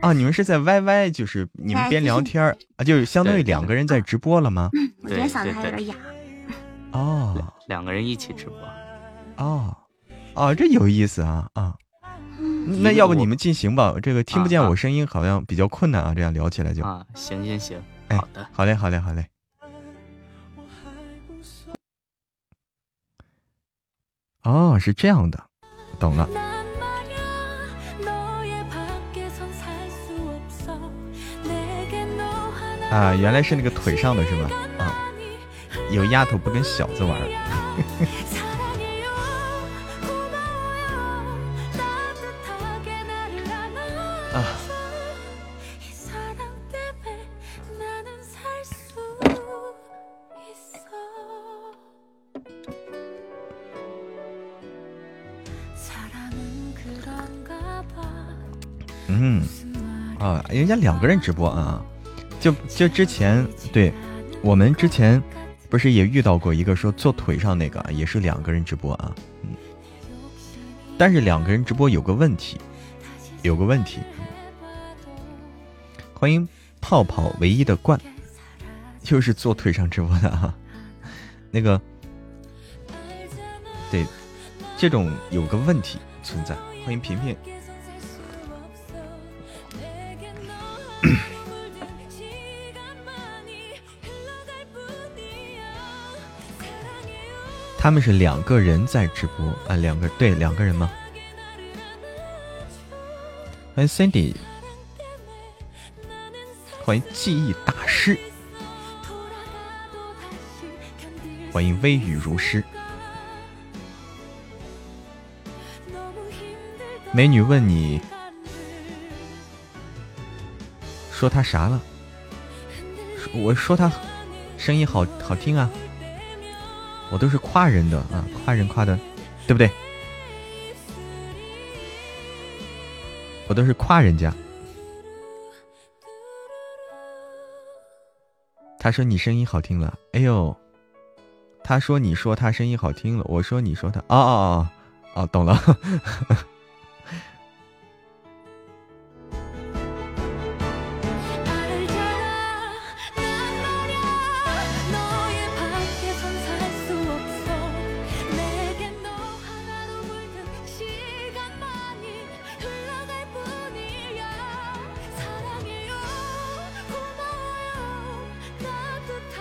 啊，你们是在 YY，就是你们边聊天啊，就是相当于两个人在直播了吗？嗯，我今天嗓子还有点哑。哦，两个人一起直播。哦，哦，这有意思啊啊。那要不你们进行吧，这个听不见我声音好像比较困难啊，这样聊起来就啊，行行行，好的，好嘞，好嘞，好嘞。哦，是这样的，懂了。啊，原来是那个腿上的是吧？啊，有丫头不跟小子玩。嗯，啊，人家两个人直播啊，就就之前对，我们之前不是也遇到过一个说坐腿上那个，也是两个人直播啊，嗯，但是两个人直播有个问题，有个问题，欢迎泡泡唯一的冠，又是坐腿上直播的啊，那个，对，这种有个问题存在，欢迎平平。他们是两个人在直播啊，两个对两个人吗？欢迎 Cindy，欢迎记忆大师，欢迎微雨如诗。美女问你，说他啥了？我说他声音好好听啊。我都是夸人的啊，夸人夸的，对不对？我都是夸人家。他说你声音好听了，哎呦！他说你说他声音好听了，我说你说他，哦哦哦哦，懂了。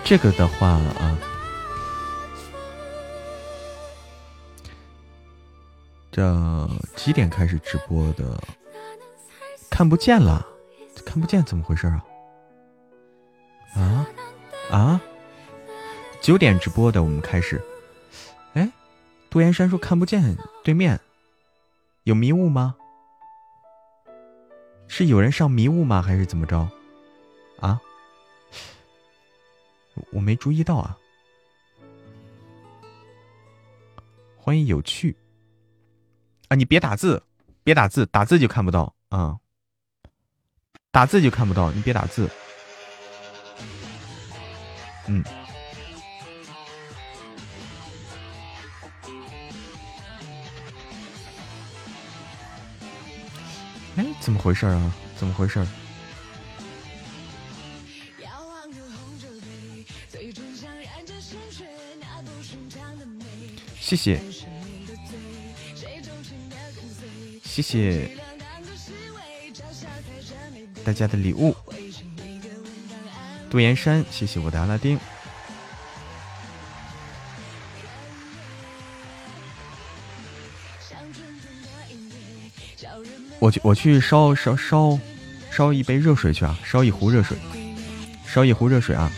这个的话啊，这几点开始直播的？看不见了，看不见，怎么回事啊？啊啊！九点直播的，我们开始。哎，杜岩山说看不见对面，有迷雾吗？是有人上迷雾吗？还是怎么着？啊？我没注意到啊！欢迎有趣啊！你别打字，别打字，打字就看不到啊，打字就看不到，你别打字。嗯。哎，怎么回事啊？怎么回事？谢谢，谢谢大家的礼物。杜岩山，谢谢我的阿拉丁。我去，我去烧烧烧烧一杯热水去啊！烧一壶热水，烧一壶热水啊！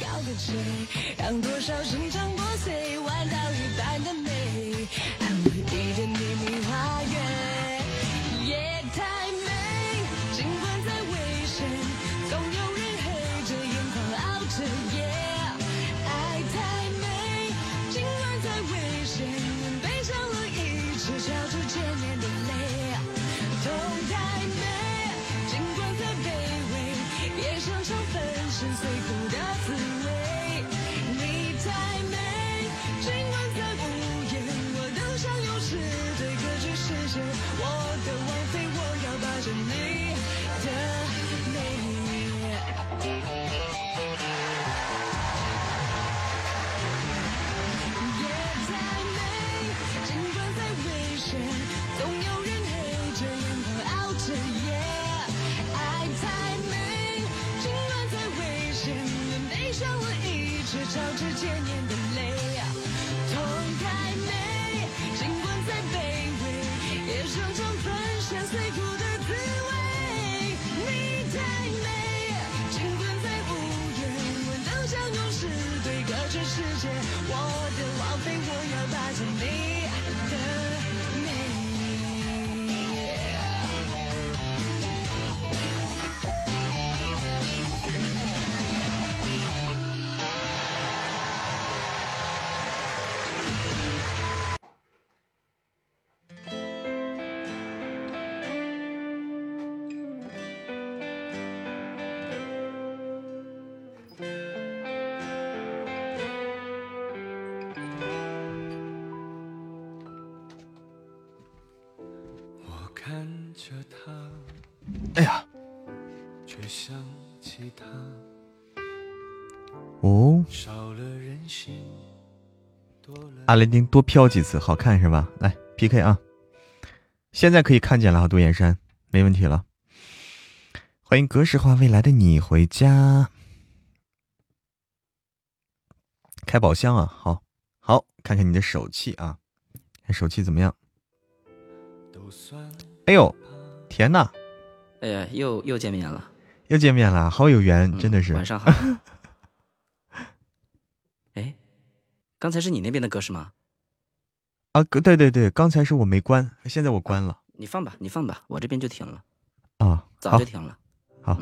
阿拉丁多飘几次，好看是吧？来 PK 啊！现在可以看见了，啊，独眼山，没问题了。欢迎格式化未来的你回家，开宝箱啊！好，好，看看你的手气啊，看手气怎么样？哎呦，天呐！哎呀，又又见面了，又见面了，好有缘，真的是。晚上好。刚才是你那边的歌是吗？啊，对对对，刚才是我没关，现在我关了。你放吧，你放吧，我这边就停了。啊，早就停了。好。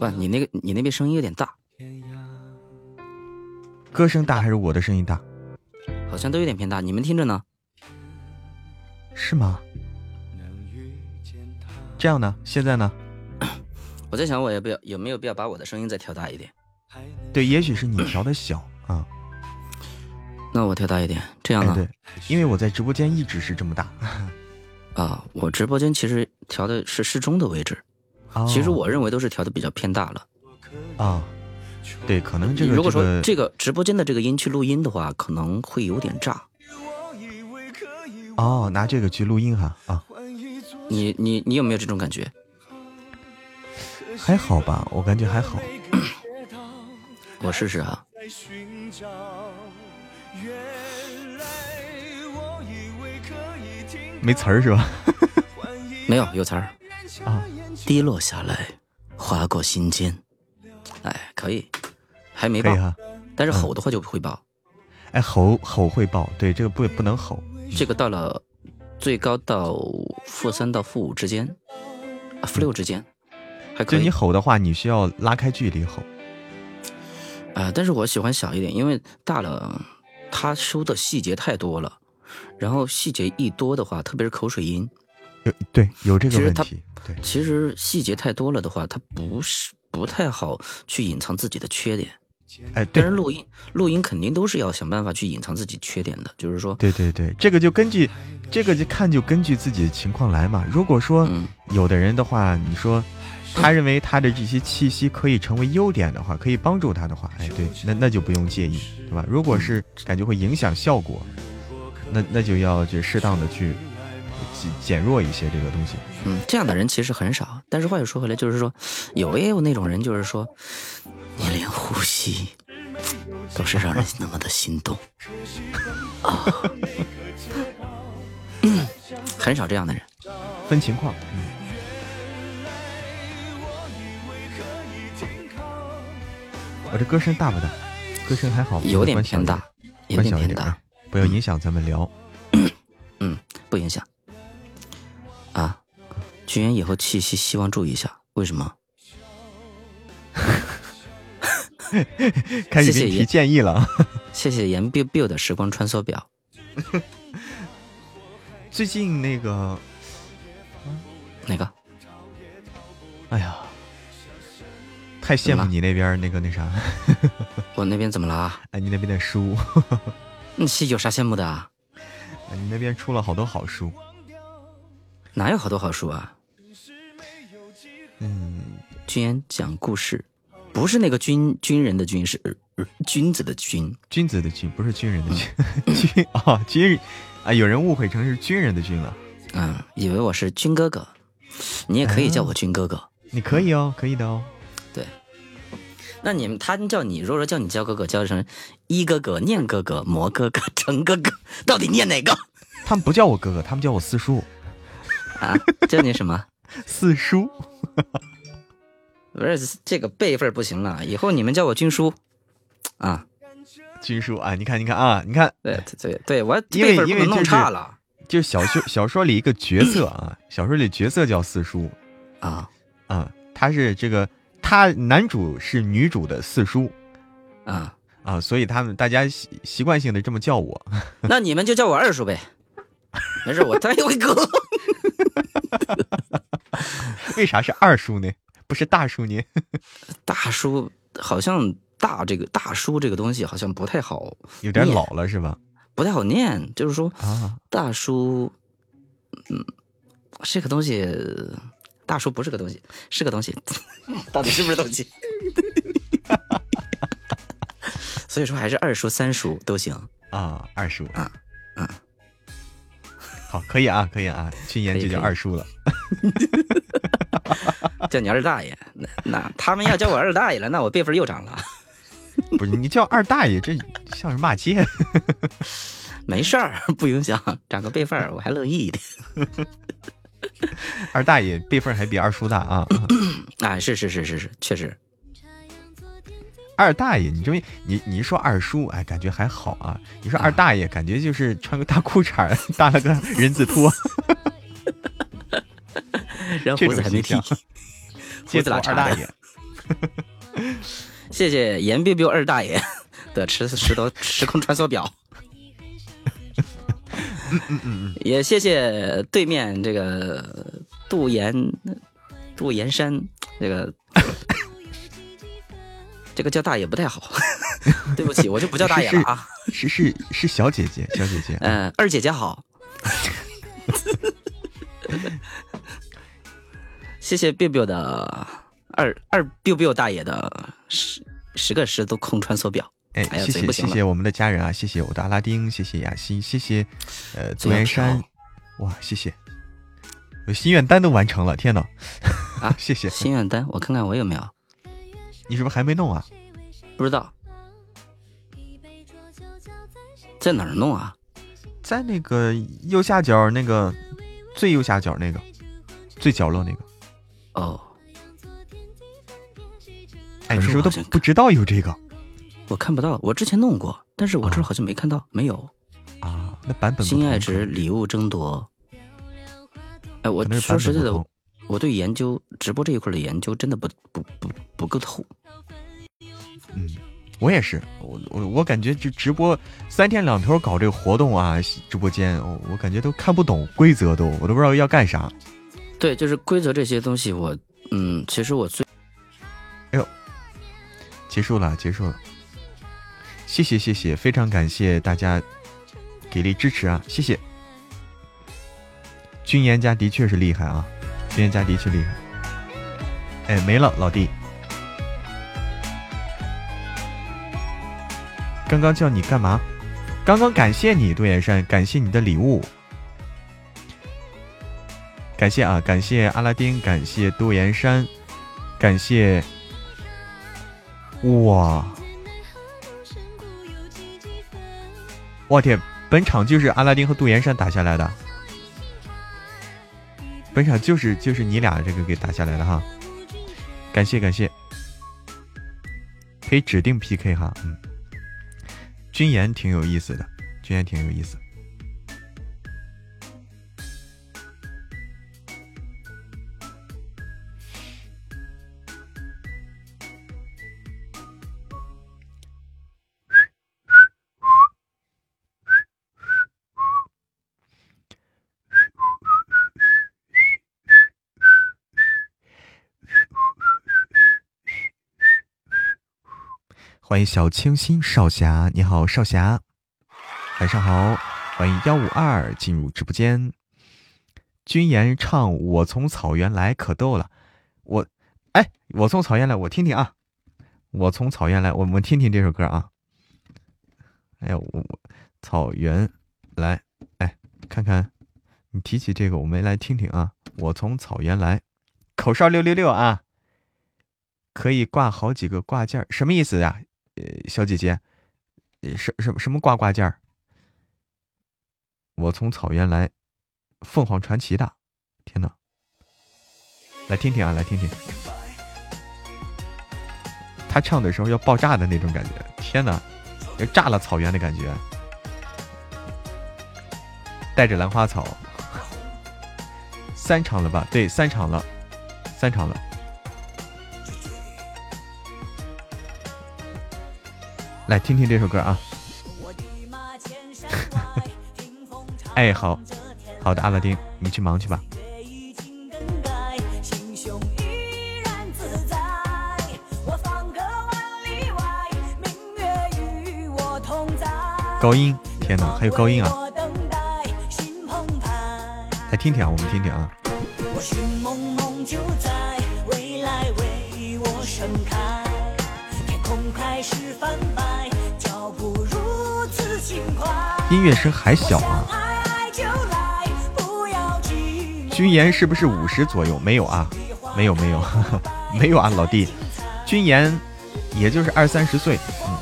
哇，你那个你那边声音有点大。歌声大还是我的声音大？好像都有点偏大，你们听着呢？是吗？这样呢？现在呢？我在想，我要不要有没有必要把我的声音再调大一点？对，也许是你调的小啊，那我调大一点，这样呢？对，因为我在直播间一直是这么大。啊，我直播间其实调的是适中的位置，其实我认为都是调的比较偏大了。啊，对，可能这个如果说这个直播间的这个音去录音的话，可能会有点炸。哦，拿这个去录音哈啊，你你你有没有这种感觉？还好吧，我感觉还好。我试试啊，没词儿是吧？没有，有词儿啊。滴落下来，划过心间。哎，可以，还没爆，但是吼的话就会爆。哎，吼吼会爆，对，这个不不能吼。这个到了最高到负三到负五之间，啊，负六之间，还可以。就你吼的话，你需要拉开距离吼。啊，但是我喜欢小一点，因为大了，他收的细节太多了，然后细节一多的话，特别是口水音，有对有这个问题。对，其实细节太多了的话，他不是不太好去隐藏自己的缺点。哎，但是录音录音肯定都是要想办法去隐藏自己缺点的，就是说，对对对，这个就根据这个就看就根据自己的情况来嘛。如果说有的人的话，你说他认为他的这些气息可以成为优点的话，可以帮助他的话，哎，对，那那就不用介意，对吧？如果是感觉会影响效果，那那就要就适当的去减减弱一些这个东西。嗯，这样的人其实很少。但是话又说回来，就是说有也有那种人，就是说。你连呼吸都是让人那么的心动啊！很少这样的人，分情况。我这歌声大不大？歌声还好，有点偏大，有点偏大，不要影响咱们聊。嗯，不影响。啊，君言以后气息希望注意一下，为什么？开始给你提建议了，谢谢严 biu biu 的时光穿梭表。最近那个哪个？哎呀，太羡慕你那边那个那啥。我那边怎么了？哎，你那边的书，你有啥羡慕的？啊你那边出了好多好书。哪有好多好书啊？嗯，君言讲故事。不是那个军军人的军，是君子的君，君子的君，不是军人的军，军啊军啊，有人误会成是军人的军了，嗯，以为我是军哥哥，你也可以叫我军哥哥，你可以哦，可以的哦，对，那你们他叫你，如果说叫你叫哥哥，叫成一哥哥、念哥哥、魔哥哥、成哥哥，到底念哪个？他们不叫我哥哥，他们叫我四叔，啊，叫你什么？四叔。不是这个辈分不行了，以后你们叫我军叔，啊，军叔啊，你看你看啊，你看，对对对，我辈分不能弄差了。就小说小说里一个角色啊，小说里角色叫四叔，啊啊，他是这个他男主是女主的四叔，啊。啊，所以他们大家习习惯性的这么叫我，那你们就叫我二叔呗，没事，我当一回哥。为啥是二叔呢？不是大叔呢，大叔好像大这个大叔这个东西好像不太好，有点老了是吧？不太好念，就是说啊，大叔，嗯，这个东西，大叔不是个东西，是个东西，到底是不是东西？所以说还是二叔、三叔都行啊，二叔啊，啊，好，可以啊，可以啊，去年就叫二叔了。叫你二大爷，那那他们要叫我二大爷了，那我辈分又涨了。不是你叫二大爷，这像是骂街。没事儿，不影响，涨个辈分我还乐意的。二大爷辈分还比二叔大啊！啊，是是是是是，确实。二大爷，你这么你你说二叔，哎，感觉还好啊。你说二大爷，感觉就是穿个大裤衩，搭了个人字拖。然后胡子还没剃，胡子拉二大爷。谢谢严 biu biu 二大爷的时时多时空穿梭表。嗯嗯嗯也谢谢对面这个杜岩杜岩山这个这个叫大爷不太好，对不起，我就不叫大爷了啊。是是是小姐姐，小姐姐。嗯，二姐姐好。谢谢 biu biu 的二二 biu biu 大爷的十十个十都空穿梭表，哎，谢谢谢谢我们的家人啊，谢谢我的阿拉丁，谢谢雅欣，谢谢呃左岩山，哇，谢谢，我心愿单都完成了，天呐，啊，谢谢心愿单，我看看我有没有，你是不是还没弄啊？不知道，在哪儿弄啊？在那个右下角那个最右下角那个最角落那个。哦，哎，你是不是都不知道有这个？我看不到，我之前弄过，但是我这儿好像没看到，没有啊。那版本心爱值礼物争夺。哎，我说实在的，我对研究直播这一块的研究真的不不不不够透。嗯，我也是，我我我感觉就直播三天两头搞这个活动啊，直播间我感觉都看不懂规则，都我都不知道要干啥。对，就是规则这些东西，我嗯，其实我最，哎呦，结束了，结束了，谢谢谢谢，非常感谢大家给力支持啊，谢谢。军言家的确是厉害啊，军言家的确厉害。哎，没了，老弟。刚刚叫你干嘛？刚刚感谢你，杜岩山，感谢你的礼物，感谢啊，感谢阿拉丁，感谢杜岩山，感谢，哇，我天，本场就是阿拉丁和杜岩山打下来的，本场就是就是你俩这个给打下来的哈，感谢感谢，可以指定 PK 哈，嗯。军言挺有意思的，军言挺有意思。欢迎小清新少侠，你好，少侠，晚上好。欢迎幺五二进入直播间。君言唱《我从草原来》可逗了，我，哎，我从草原来，我听听啊。我从草原来，我们听听这首歌啊。哎呀，我草原来，哎，看看你提起这个，我们来听听啊。我从草原来，口哨六六六啊，可以挂好几个挂件，什么意思呀？小姐姐，什什什么挂挂件儿？我从草原来，凤凰传奇的，天哪！来听听啊，来听听，他唱的时候要爆炸的那种感觉，天哪，要炸了草原的感觉，带着兰花草，三场了吧？对，三场了，三场了。来听听这首歌啊！哎，好好的，阿拉丁，你去忙去吧。高音，天哪，还有高音啊！来听听啊，我们听听啊。音乐声还小啊！军言是不是五十左右？没有啊，没有没有 没有啊，老弟，军言也就是二三十岁，嗯，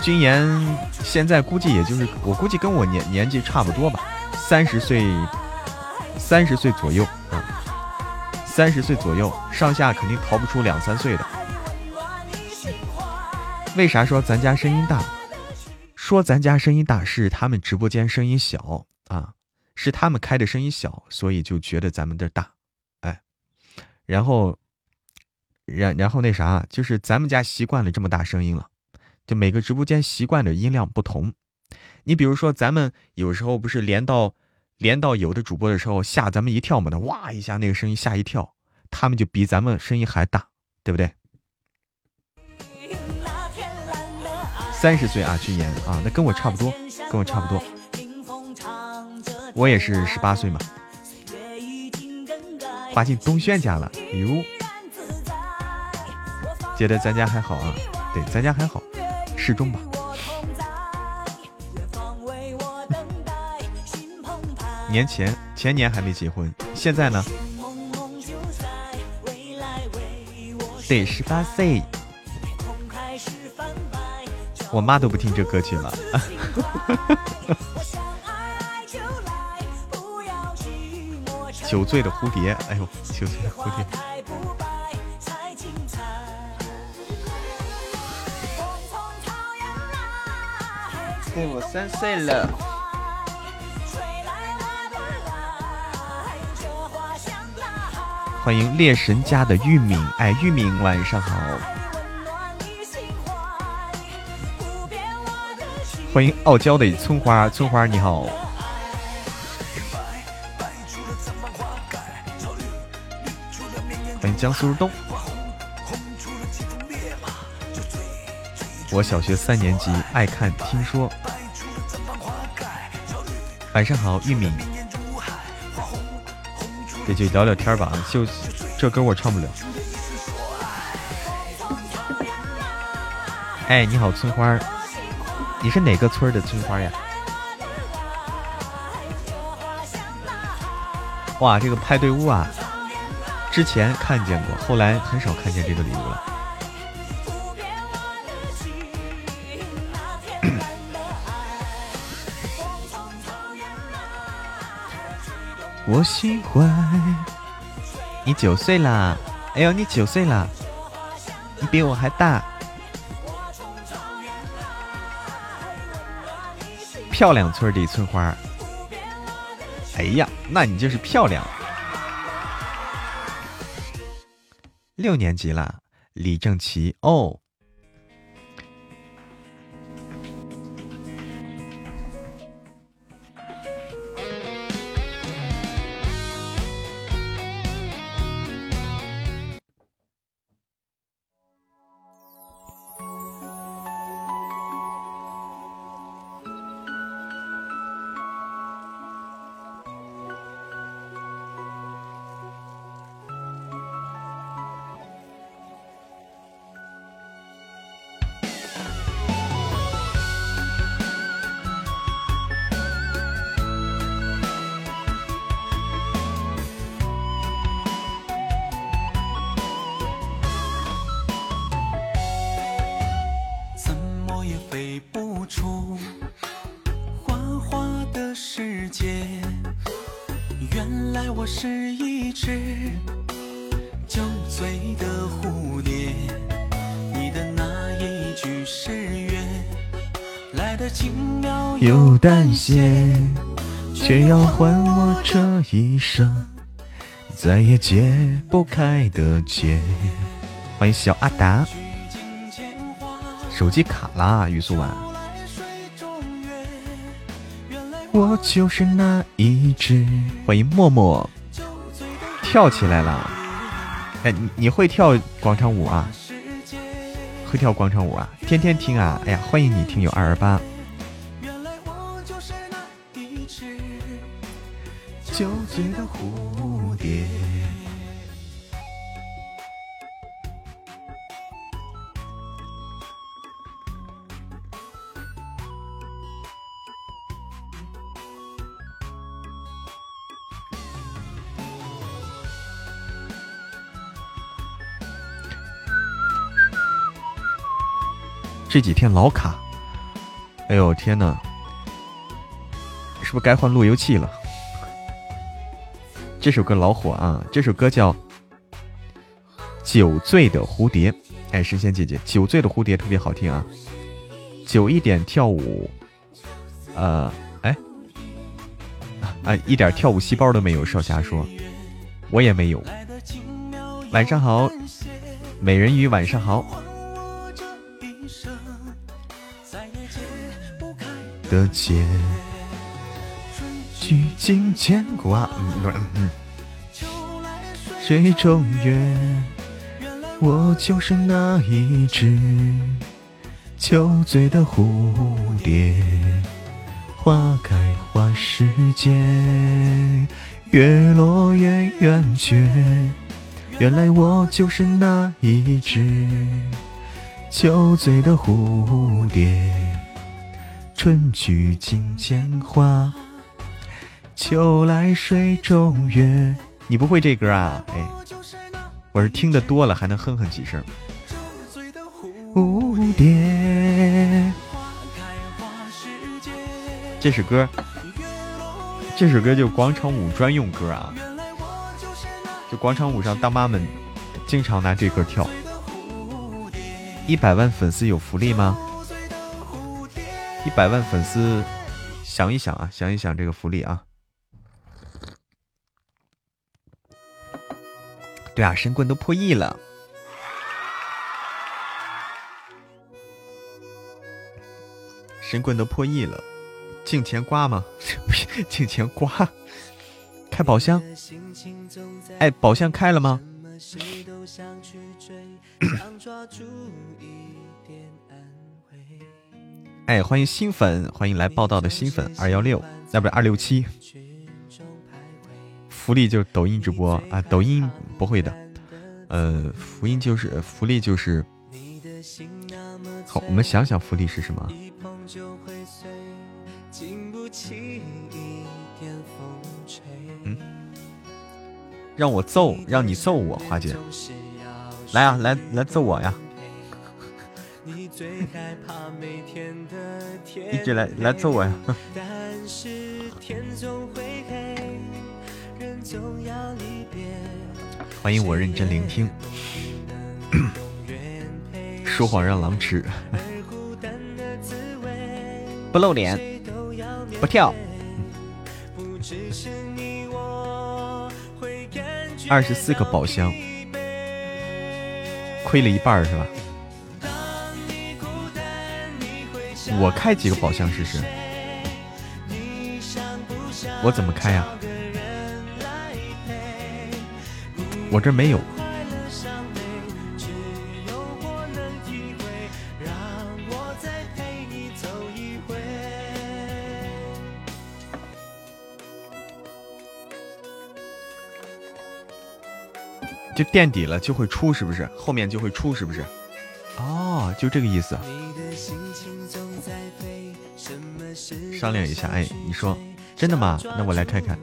军言现在估计也就是我估计跟我年年纪差不多吧，三十岁，三十岁左右啊，三十岁左右上下肯定逃不出两三岁的。为啥说咱家声音大？说咱家声音大是他们直播间声音小啊，是他们开的声音小，所以就觉得咱们这大，哎，然后，然然后那啥，就是咱们家习惯了这么大声音了，就每个直播间习惯的音量不同。你比如说，咱们有时候不是连到连到有的主播的时候吓咱们一跳嘛，那哇一下那个声音吓一跳，他们就比咱们声音还大，对不对？三十岁啊，去年啊，那跟我差不多，跟我差不多。我也是十八岁嘛，滑进东轩家了。哟，觉得咱家还好啊？对，咱家还好，适中吧。年前前年还没结婚，现在呢？对，十八岁。我妈都不听这歌曲了。酒醉的蝴蝶，哎呦，酒醉的蝴蝶。对我三岁了。欢迎猎神家的玉敏，哎，玉敏晚上好。欢迎傲娇的村花，村花你好。欢迎江苏入冬。我小学三年级爱看听说。晚上好，玉米。这就聊聊天吧，就这歌我唱不了。哎，你好，村花，你是哪个村的村花呀？哇，这个派对屋啊，之前看见过，后来很少看见这个礼物了。我喜欢你九岁啦！哎呦，你九岁啦，你比我还大。漂亮村的村花，哎呀，那你就是漂亮。六年级了，李正奇哦。却要还我这一生再也解不开的结。欢迎小阿达，手机卡啦，于素婉。我就是那一只。欢迎默默，跳起来了。哎，你你会跳广场舞啊？会跳广场舞啊？天天听啊！哎呀，欢迎你，听友二二八。的蝴蝶。这几天老卡，哎呦天呐，是不是该换路由器了？这首歌老火啊！这首歌叫《酒醉的蝴蝶》。哎，神仙姐姐，《酒醉的蝴蝶》特别好听啊！久一点跳舞，呃，哎，啊，一点跳舞细胞都没有。少侠说，我也没有。晚上好，美人鱼，晚上好。举尽牵挂，水中月，我就是那一只酒醉的蝴蝶。花开花时节，月落月圆缺。原来我就是那一只酒醉的蝴蝶。春去尽牵花。秋来水中月，你不会这歌啊？哎，我是听的多了，还能哼哼几声。蝴蝶，这首歌，这首歌就广场舞专用歌啊！就广场舞上大妈们经常拿这歌跳。一百万粉丝有福利吗？一百万粉丝，想一想啊，想一想这个福利啊！对啊，神棍都破亿了。神棍都破亿了，镜前刮吗？镜前刮，开宝箱。哎，宝箱开了吗？哎，欢迎新粉，欢迎来报道的新粉二幺六，那不是二六七。福利就是抖音直播啊，抖音不会的。呃，福音就是福利就是。好，我们想想福利是什么。嗯，让我揍，让你揍我，花姐，来啊，来来揍我呀！一直来来揍我呀！欢迎我认真聆听，说谎让狼吃，不露脸，不跳，二十四个宝箱，亏了一半是吧？我开几个宝箱试试？我怎么开呀？我这没有。就垫底了就会出，是不是？后面就会出，是不是？哦，就这个意思。商量一下，哎，你说真的吗？那我来看看。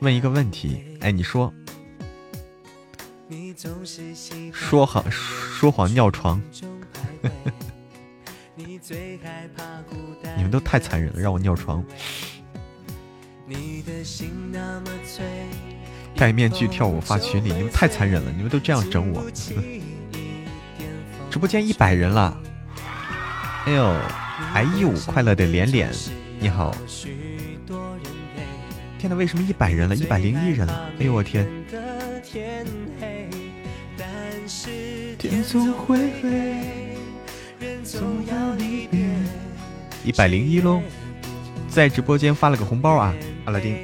问一个问题，哎，你说。说谎说谎尿床，你们都太残忍了，让我尿床。戴面具跳舞发群里，你们太残忍了，你们都这样整我。直播间一百人了，哎呦，哎呦，快乐的连连，你好。天呐，为什么一百人了？一百零一人了，哎呦我天。天总会黑，人总要离别。一百零一喽，在直播间发了个红包啊，阿拉丁。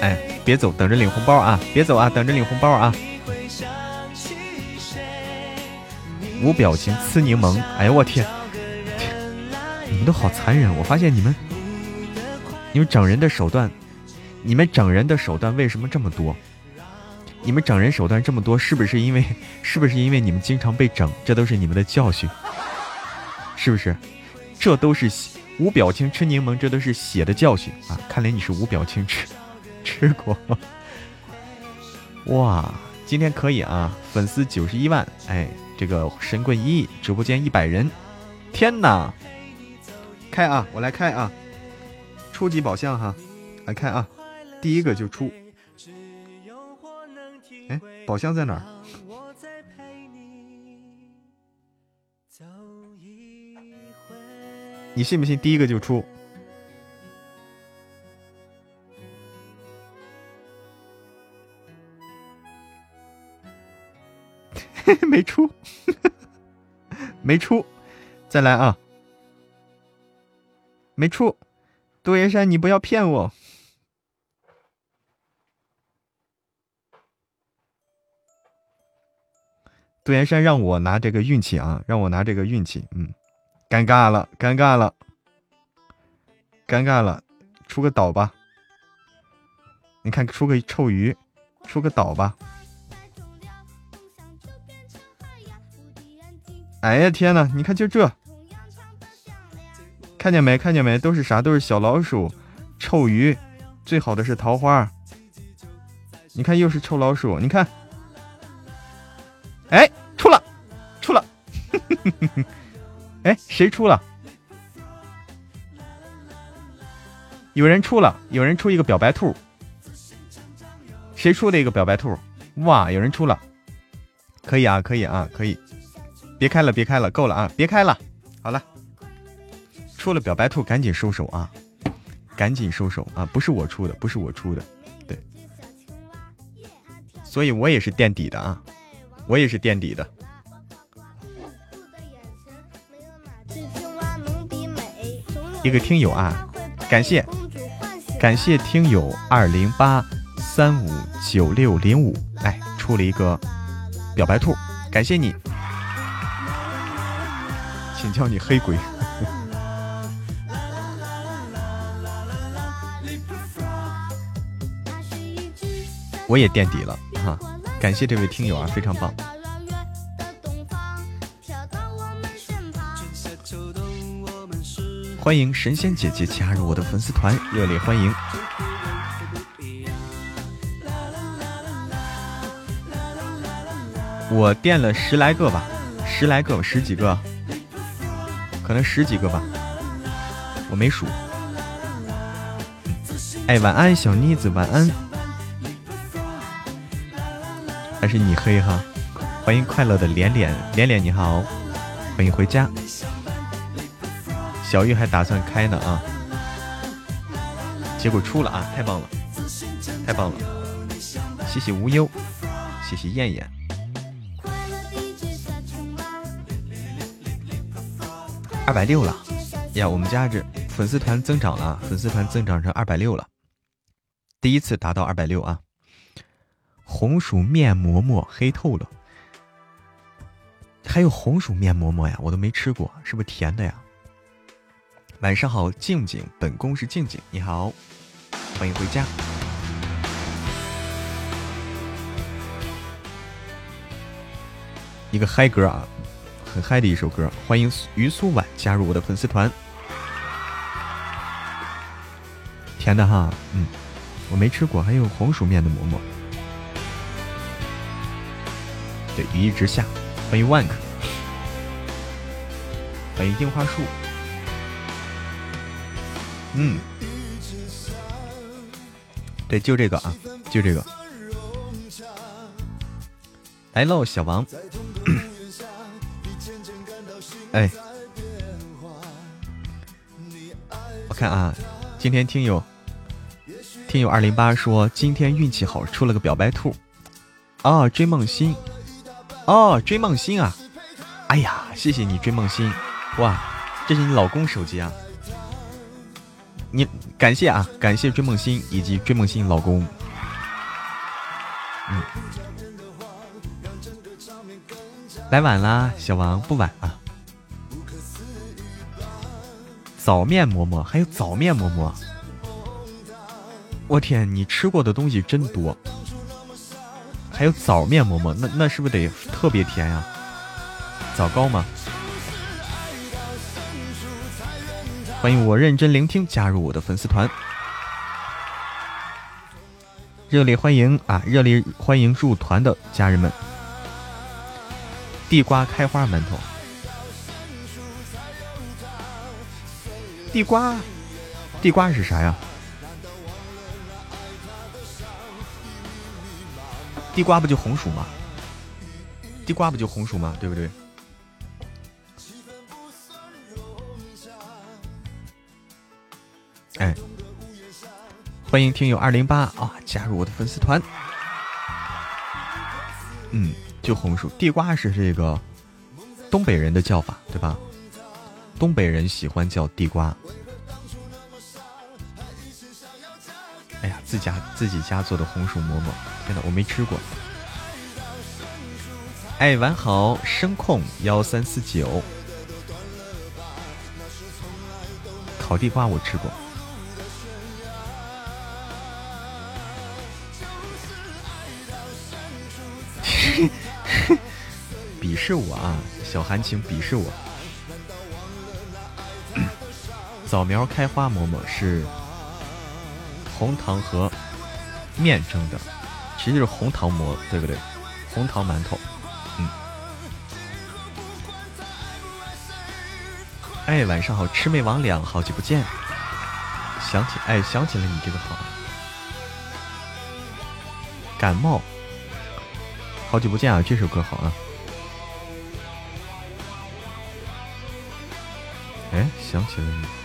哎，别走，等着领红包啊！别走啊，等着领红包啊！无表情吃柠檬，哎呦我天，你们都好残忍！我发现你们，你们整人的手段，你们整人的手段为什么这么多？你们整人手段这么多，是不是因为，是不是因为你们经常被整？这都是你们的教训，是不是？这都是无表情吃柠檬，这都是血的教训啊！看来你是无表情吃，吃过。哇，今天可以啊，粉丝九十一万，哎。这个神棍一直播间一百人，天哪！开啊，我来开啊！初级宝箱哈，来开啊！第一个就出。哎，宝箱在哪儿？你信不信第一个就出？没出，没出，再来啊！没出，杜岩山，你不要骗我。杜岩山让我拿这个运气啊，让我拿这个运气，嗯，尴尬了，尴尬了，尴尬了，出个岛吧。你看，出个臭鱼，出个岛吧。哎呀天哪！你看就这，看见没？看见没？都是啥？都是小老鼠、臭鱼，最好的是桃花。你看又是臭老鼠，你看，哎，出了，出了，哎，谁出了？有人出了，有人出一个表白兔。谁出的一个表白兔？哇，有人出了，可以啊，可以啊，可以。别开了，别开了，够了啊！别开了，好了，出了表白兔，赶紧收手啊！赶紧收手啊！不是我出的，不是我出的，对。所以我也是垫底的啊，我也是垫底的。一个听友啊，感谢感谢听友二零八三五九六零五，来出了一个表白兔，感谢你，请叫你黑鬼。我也垫底了哈，感谢这位听友啊，非常棒。欢迎神仙姐姐加入我的粉丝团，热烈欢迎！我垫了十来个吧，十来个，十几个，可能十几个吧，我没数。哎，晚安，小妮子，晚安。还是你黑哈？欢迎快乐的连连，连连你好，欢迎回家。小玉还打算开呢啊，结果出了啊，太棒了，太棒了！谢谢无忧，谢谢燕燕，二百六了呀！我们家这粉丝团增长了，粉丝团增长成二百六了，第一次达到二百六啊！红薯面馍馍黑透了，还有红薯面馍馍呀，我都没吃过，是不是甜的呀？晚上好，静静，本宫是静静，你好，欢迎回家。一个嗨歌啊，很嗨的一首歌，欢迎于苏婉加入我的粉丝团。甜的哈，嗯，我没吃过，还有红薯面的馍馍。对，雨一直下，欢迎万克，欢迎樱花树。嗯，对，就这个啊，就这个。来喽，小王。哎，我看啊，今天听友听友二零八说今天运气好，出了个表白兔。哦，追梦心。哦，追梦心啊！哎呀，谢谢你追梦心。哇，这是你老公手机啊。你感谢啊，感谢追梦星以及追梦星老公。嗯，来晚啦，小王不晚啊。枣面馍馍，还有枣面馍馍。我天，你吃过的东西真多。还有枣面馍馍，那那是不是得特别甜呀？枣糕吗？欢迎我认真聆听，加入我的粉丝团，热烈欢迎啊！热烈欢迎入团的家人们。地瓜开花馒头，地瓜，地瓜是啥呀？地瓜不就红薯吗？地瓜不就红薯吗？对不对？哎，欢迎听友二零八啊，加入我的粉丝团。嗯，就红薯，地瓜是这个东北人的叫法，对吧？东北人喜欢叫地瓜。哎呀，自家自己家做的红薯馍馍，天呐，我没吃过。哎，晚好，声控幺三四九，烤地瓜我吃过。鄙视我啊，小韩情鄙视我。枣苗开花馍馍是红糖和面蒸的，其实就是红糖馍，对不对？红糖馒头，嗯。哎，晚上好，魑魅魍魉，好久不见。想起，哎，想起了你这个好。感冒。好久不见啊！这首歌好啊。哎，想起了你。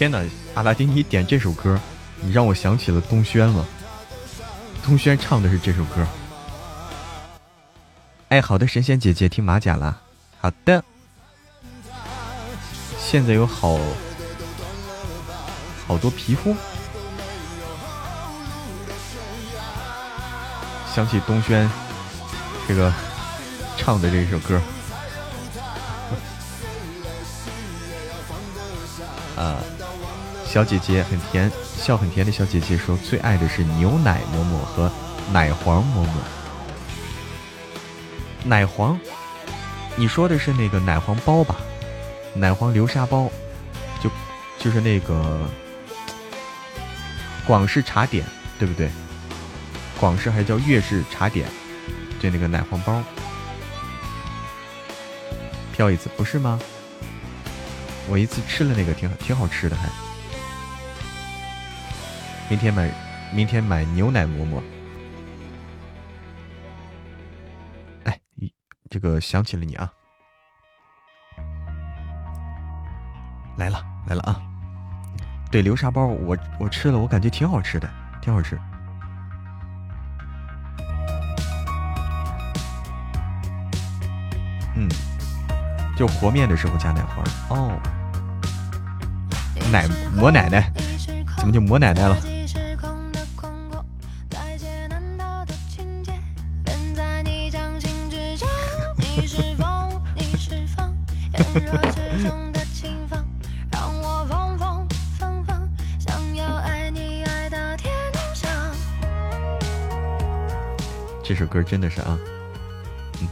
天哪，阿拉丁，你点这首歌，你让我想起了东轩了。东轩唱的是这首歌。哎，好的，神仙姐姐听马甲了。好的。现在有好好多皮肤。想起东轩这个唱的这首歌。啊，小姐姐很甜，笑很甜的小姐姐说最爱的是牛奶馍馍和奶黄馍馍。奶黄，你说的是那个奶黄包吧？奶黄流沙包，就就是那个 广式茶点，对不对？广式还叫粤式茶点，对那个奶黄包。飘一次不是吗？我一次吃了那个，挺挺好吃的，还。明天买，明天买牛奶馍馍。哎，这个想起了你啊。来了来了啊！对流沙包，我我吃了，我感觉挺好吃的，挺好吃。嗯，就和面的时候加奶花哦。奶馍奶奶，怎么就馍奶奶了？歌真的是啊，嗯，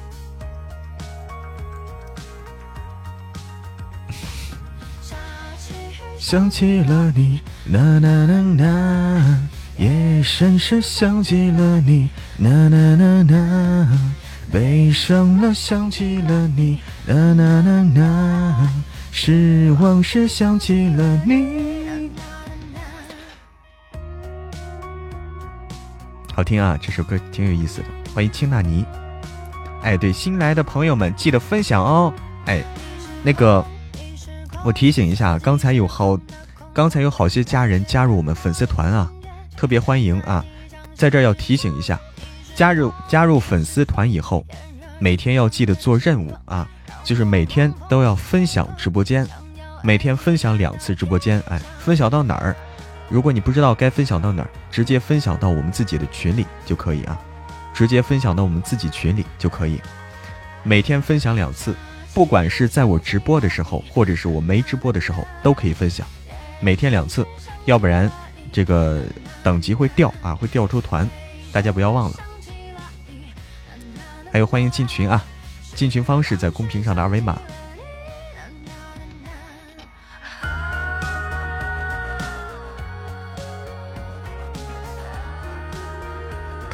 想起了你，呐呐呐呐，夜深时想起了你，呐呐呐呐，悲伤了想起了你，呐呐呐呐，失望时想起了你。好听啊，这首歌挺有意思的。欢迎青纳尼，哎，对新来的朋友们记得分享哦。哎，那个我提醒一下，刚才有好，刚才有好些家人加入我们粉丝团啊，特别欢迎啊。在这儿要提醒一下，加入加入粉丝团以后，每天要记得做任务啊，就是每天都要分享直播间，每天分享两次直播间。哎，分享到哪儿？如果你不知道该分享到哪儿，直接分享到我们自己的群里就可以啊，直接分享到我们自己群里就可以。每天分享两次，不管是在我直播的时候，或者是我没直播的时候，都可以分享。每天两次，要不然这个等级会掉啊，会掉出团，大家不要忘了。还有欢迎进群啊，进群方式在公屏上的二维码。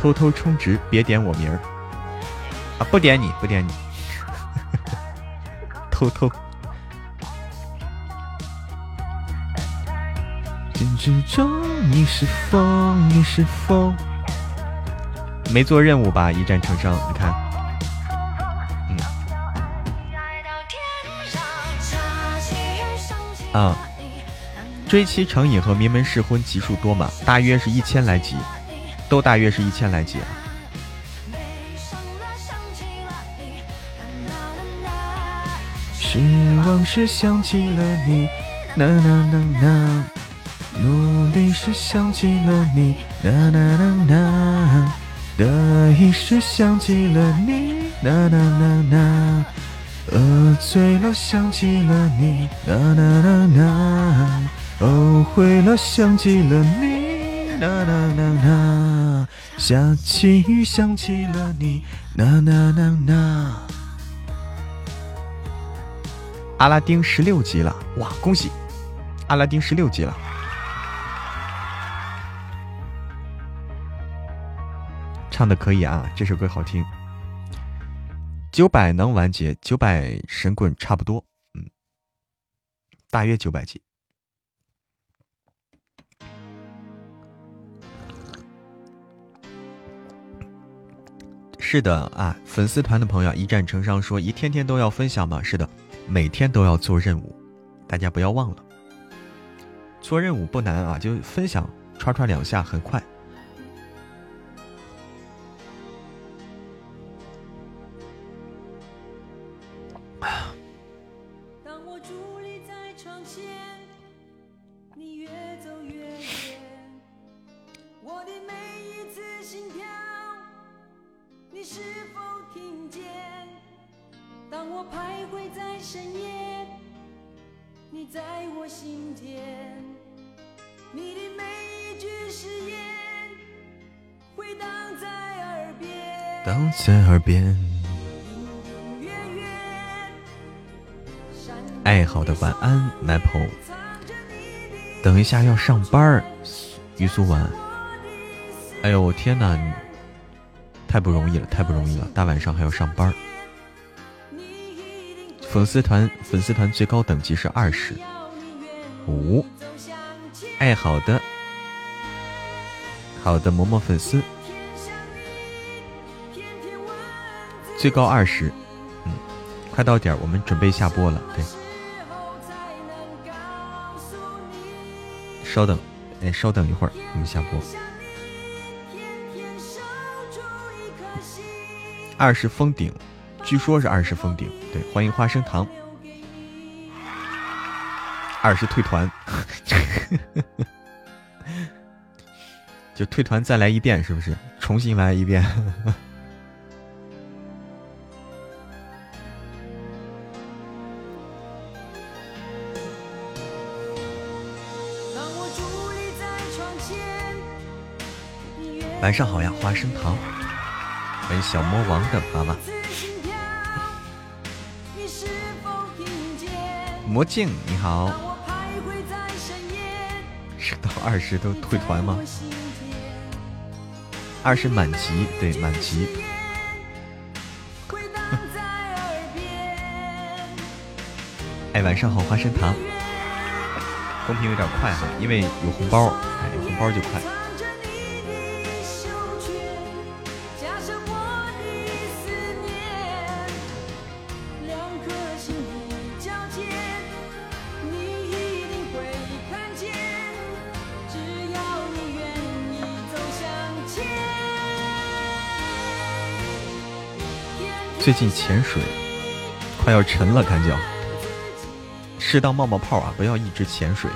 偷偷充值，别点我名儿啊！不点你，不点你，偷偷。之中，你是否，你是否没做任务吧？一战成伤，你看，嗯，啊，追妻成瘾和名门试婚集数多吗？大约是一千来集。都大约是一千来集啊。失望时想起了你，呐呐呐呐；努力时想起了你，呐呐呐呐；得意时想起了你，呐呐呐呐；喝醉了想起了你，呐呐呐呐；后悔了想起了你，啦啦啦啦。下起雨，想起了你，啦啦啦啦。阿拉丁十六级了，哇，恭喜！阿拉丁十六级了，唱的可以啊，这首歌好听。九百能完结，九百神棍差不多，嗯，大约九百级。是的啊，粉丝团的朋友一战成伤说一天天都要分享吗？是的，每天都要做任务，大家不要忘了。做任务不难啊，就分享刷刷两下，很快。在我心田，你的每一句誓言回荡在耳边，荡在耳边爱好的晚安，Maple。等一下要上班儿，于苏婉。哎呦我天哪，太不容易了，太不容易了，大晚上还要上班儿。粉丝团粉丝团最高等级是二十五。哎好的，好的，嬷嬷粉丝。最高二十，嗯，快到点儿，我们准备下播了。对，稍等，哎，稍等一会儿，我们下播。二十封顶，据说是二十封顶。对，欢迎花生糖。二是退团，就退团再来一遍，是不是？重新来一遍。晚上好呀，花生糖，欢迎小魔王的娃娃。魔镜你好，是到二十都退团吗？二十满级，对满级。哎，晚上好，花生糖。公屏有点快哈，因为有红包，哎，有红包就快。最近潜水快要沉了，感觉适当冒冒泡啊，不要一直潜水。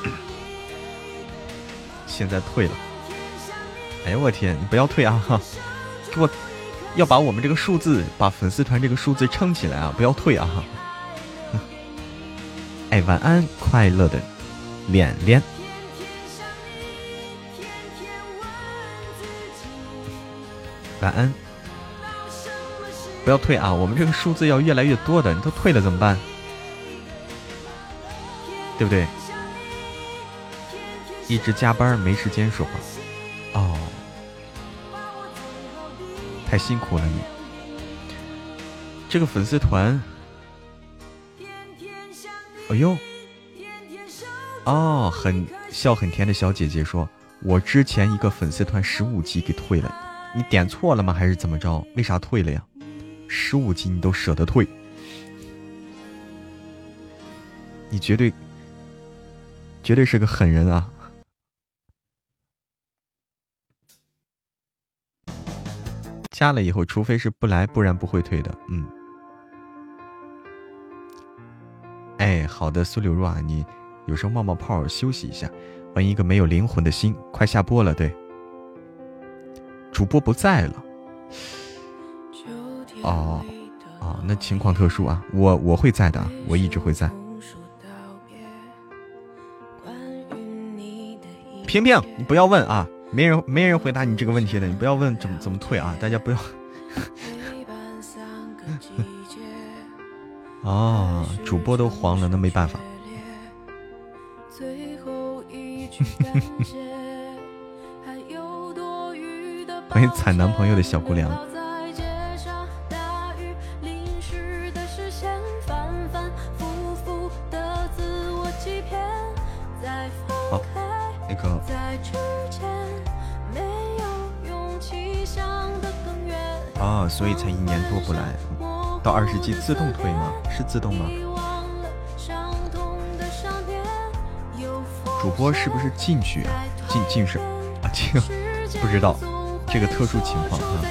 现在退了，哎呀我天，你不要退啊！给我要把我们这个数字，把粉丝团这个数字撑起来啊！不要退啊！哎，晚安，快乐的脸脸。感恩，不要退啊！我们这个数字要越来越多的，你都退了怎么办？对不对？一直加班没时间说话，哦，太辛苦了你。这个粉丝团，哎呦，哦，很笑很甜的小姐姐说，我之前一个粉丝团十五级给退了。你点错了吗？还是怎么着？为啥退了呀？十五级你都舍得退？你绝对绝对是个狠人啊！加了以后，除非是不来，不然不会退的。嗯。哎，好的，苏柳若啊，你有时候冒冒泡休息一下。欢迎一个没有灵魂的心，快下播了，对。主播不在了，哦哦，那情况特殊啊，我我会在的，我一直会在。平平，你不要问啊，没人没人回答你这个问题的，你不要问怎么怎么退啊，大家不要。哦，主播都黄了，那没办法。欢迎惨男朋友的小姑娘。啊，所以才一年多不来，到二十级自动退吗？是自动吗？主播是不是进去啊？进进是啊，进 不知道。这个特殊情况啊。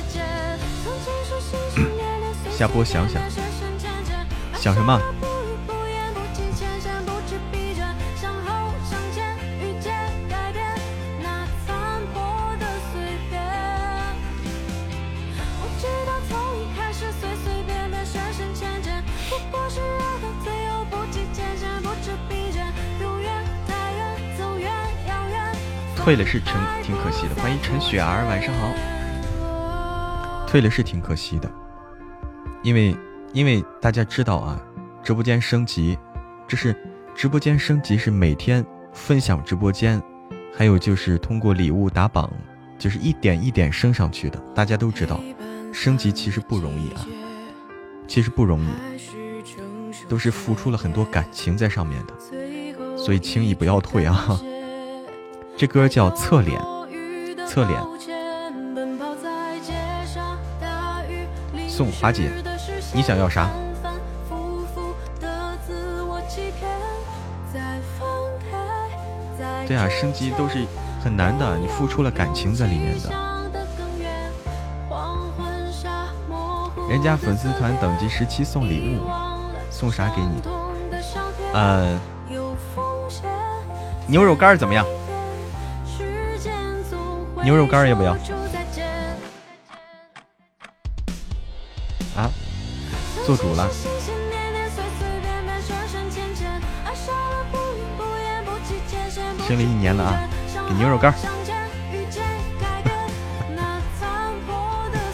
下播想想，想什么？退了是陈，挺可惜的。欢迎陈雪儿，晚上好。退了是挺可惜的，因为因为大家知道啊，直播间升级，这是直播间升级是每天分享直播间，还有就是通过礼物打榜，就是一点一点升上去的。大家都知道，升级其实不容易啊，其实不容易，都是付出了很多感情在上面的，所以轻易不要退啊。这歌叫《侧脸》，侧脸。送华姐，你想要啥？对啊，升级都是很难的，你付出了感情在里面的。人家粉丝团等级十七送礼物，送啥给你？呃，牛肉干怎么样？牛肉干要不要？啊，做主了。升了一年了啊，给牛肉干。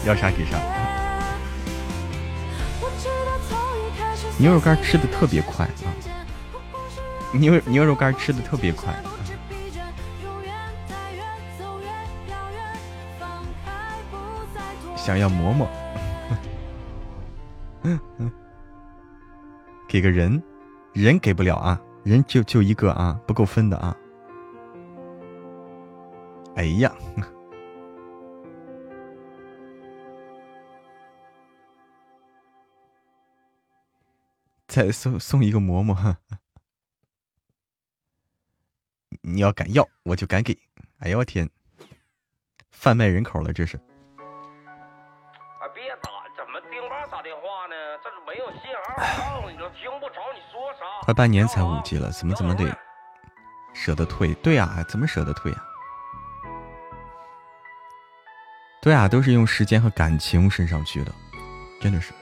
要啥给啥。牛肉干吃的特别快啊，牛牛肉干吃的特别快。想要馍馍，给个人，人给不了啊，人就就一个啊，不够分的啊。哎呀，再送送一个馍馍，你要敢要，我就敢给。哎呦我天，贩卖人口了，这是。快半年才五级了，怎么怎么得舍得退？对呀，怎么舍得退呀？对啊，都是用时间和感情升上去的，真的是。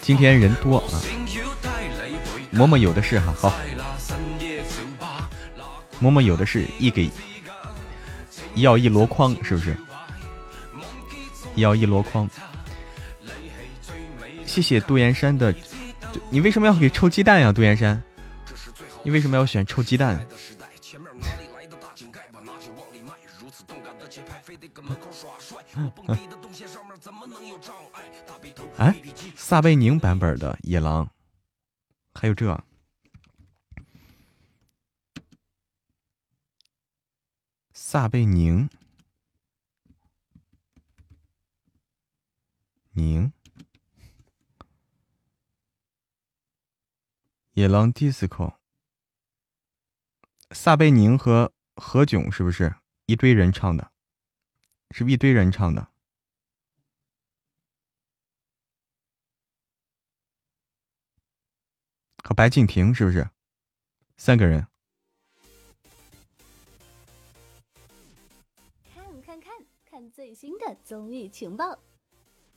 今天人多啊，嬷嬷有的是哈，好。嬷嬷有的是一给要一箩筐，是不是？要一箩筐。谢谢杜岩山的，你为什么要给臭鸡蛋呀？杜岩山，你为什么要选臭鸡蛋？哎，撒贝宁版本的野狼，还有这撒贝宁宁。野狼 disco，撒贝宁和何炅是不是一堆人唱的？是不是一堆人唱的？和白敬亭是不是三个人？看看看看最新的综艺情报，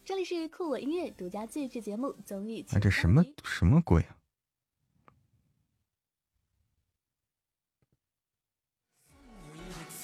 这里是酷我音乐独家自制节目《综艺》。啊，这什么什么鬼啊？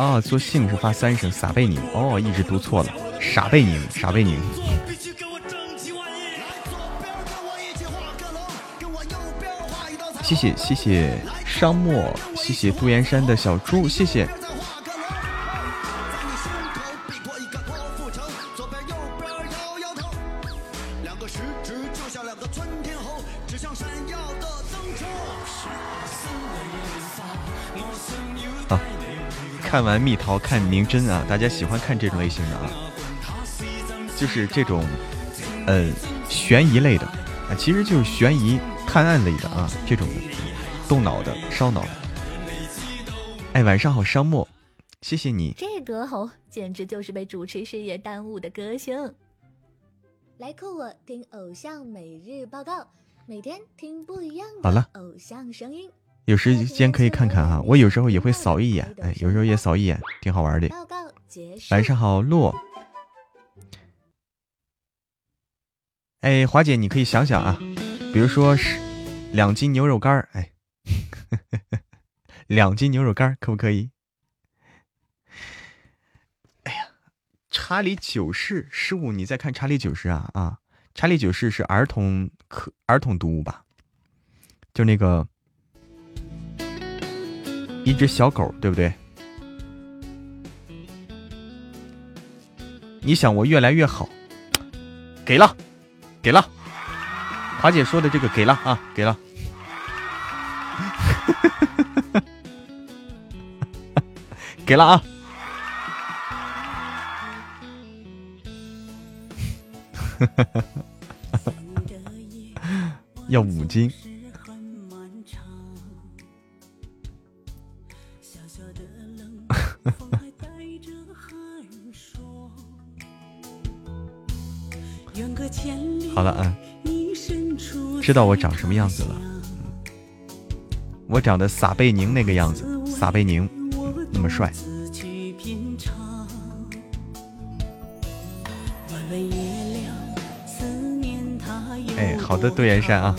啊，做姓是发三声，撒贝宁。哦，一直读错了，傻贝宁，傻贝宁。谢谢谢谢沙漠，谢谢杜岩山的小猪，谢谢。看完蜜桃看明真啊，大家喜欢看这种类型的啊，就是这种，呃，悬疑类的啊，其实就是悬疑探案类的啊，这种的动脑的、烧脑的。哎，晚上好，商墨，谢谢你。这歌喉简直就是被主持事业耽误的歌星。来酷我听偶像每日报告，每天听不一样的偶像声音。有时间可以看看哈，我有时候也会扫一眼，哎，有时候也扫一眼，挺好玩的。晚上好，洛。哎，华姐，你可以想想啊，比如说是两斤牛肉干哎，两斤牛肉干可不可以？哎呀，查理九世，十五，你在看查理九世啊啊？查理九世是儿童可儿童读物吧？就那个。一只小狗，对不对？你想我越来越好，给了，给了。华姐说的这个给了啊，给了，给了啊，要五斤。好了啊，知道我长什么样子了。我长得撒贝宁那个样子，撒贝宁那么帅。哎，好的，杜岩山啊。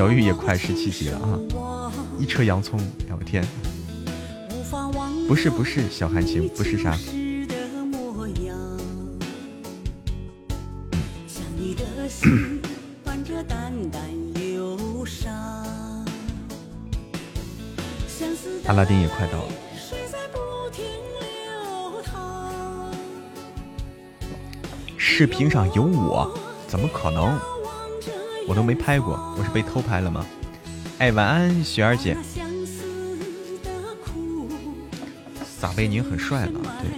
小玉也快十七级了啊！一车洋葱，哎我天！不是不是，小韩情不是啥。阿拉丁也快到了。视频上有我？怎么可能？我都没拍过，我是被偷拍了吗？哎，晚安，雪儿姐。撒贝宁很帅了，对。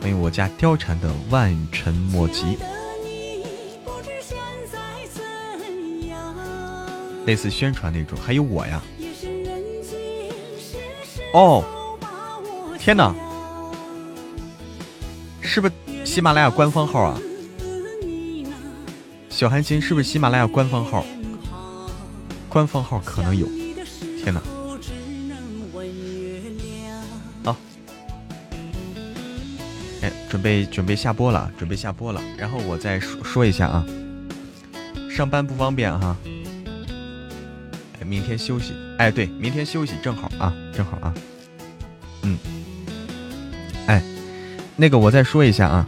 欢迎我家貂蝉的万尘莫及。类似宣传那种，还有我呀。哦，天哪！是不是喜马拉雅官方号啊？小韩琴是不是喜马拉雅官方号？官方号可能有。天哪！好，哎，准备准备下播了，准备下播了。然后我再说说一下啊，上班不方便哈。哎，明天休息。哎，对，明天休息正好啊，正好啊。嗯。那个我再说一下啊，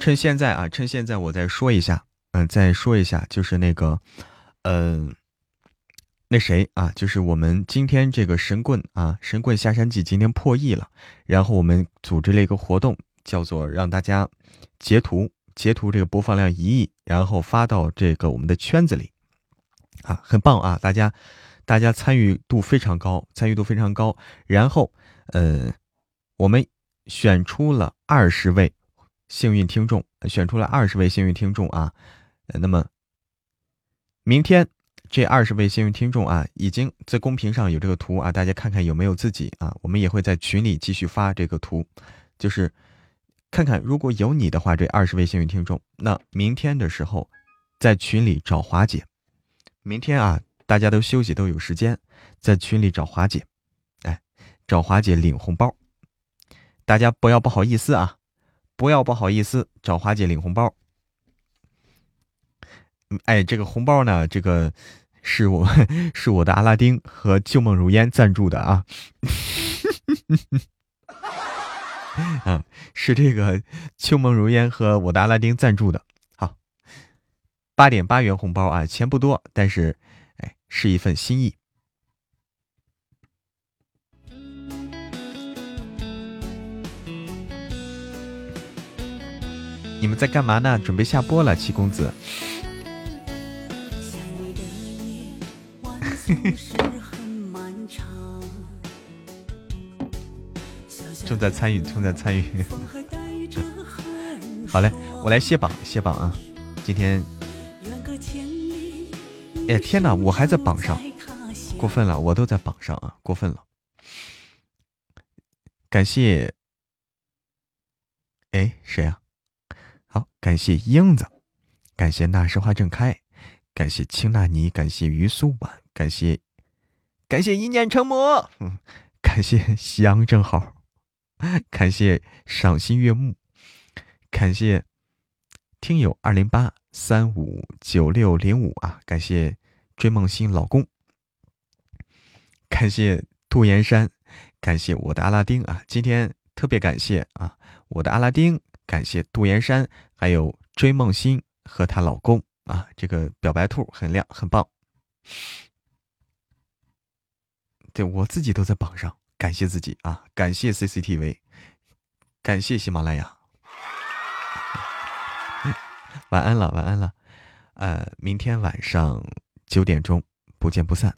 趁现在啊，趁现在我再说一下，嗯，再说一下，就是那个，嗯，那谁啊，就是我们今天这个神棍啊，神棍下山记今天破亿了，然后我们组织了一个活动，叫做让大家截图截图这个播放量一亿，然后发到这个我们的圈子里，啊，很棒啊，大家大家参与度非常高，参与度非常高，然后呃，我们。选出了二十位幸运听众，选出了二十位幸运听众啊。那么明天这二十位幸运听众啊，已经在公屏上有这个图啊，大家看看有没有自己啊。我们也会在群里继续发这个图，就是看看如果有你的话，这二十位幸运听众，那明天的时候在群里找华姐。明天啊，大家都休息都有时间，在群里找华姐，哎，找华姐领红包。大家不要不好意思啊，不要不好意思找华姐领红包。哎，这个红包呢，这个是我 是我的阿拉丁和旧梦如烟赞助的啊。嗯，是这个秋梦如烟和我的阿拉丁赞助的。好，八点八元红包啊，钱不多，但是哎，是一份心意。你们在干嘛呢？准备下播了，七公子。正在参与，正在参与。好嘞，我来卸榜，卸榜啊！今天，哎天哪，我还在榜上，过分了，我都在榜上啊，过分了。感谢，哎，谁啊？好，感谢英子，感谢那时花正开，感谢青纳尼，感谢于苏婉，感谢，感谢一念成魔，感谢夕阳正好。感谢赏心悦目，感谢听友二零八三五九六零五啊！感谢追梦星老公，感谢杜岩山，感谢我的阿拉丁啊！今天特别感谢啊，我的阿拉丁，感谢杜岩山，还有追梦星和她老公啊！这个表白兔很亮，很棒。对我自己都在榜上。感谢自己啊！感谢 CCTV，感谢喜马拉雅。晚安了，晚安了。呃，明天晚上九点钟不见不散。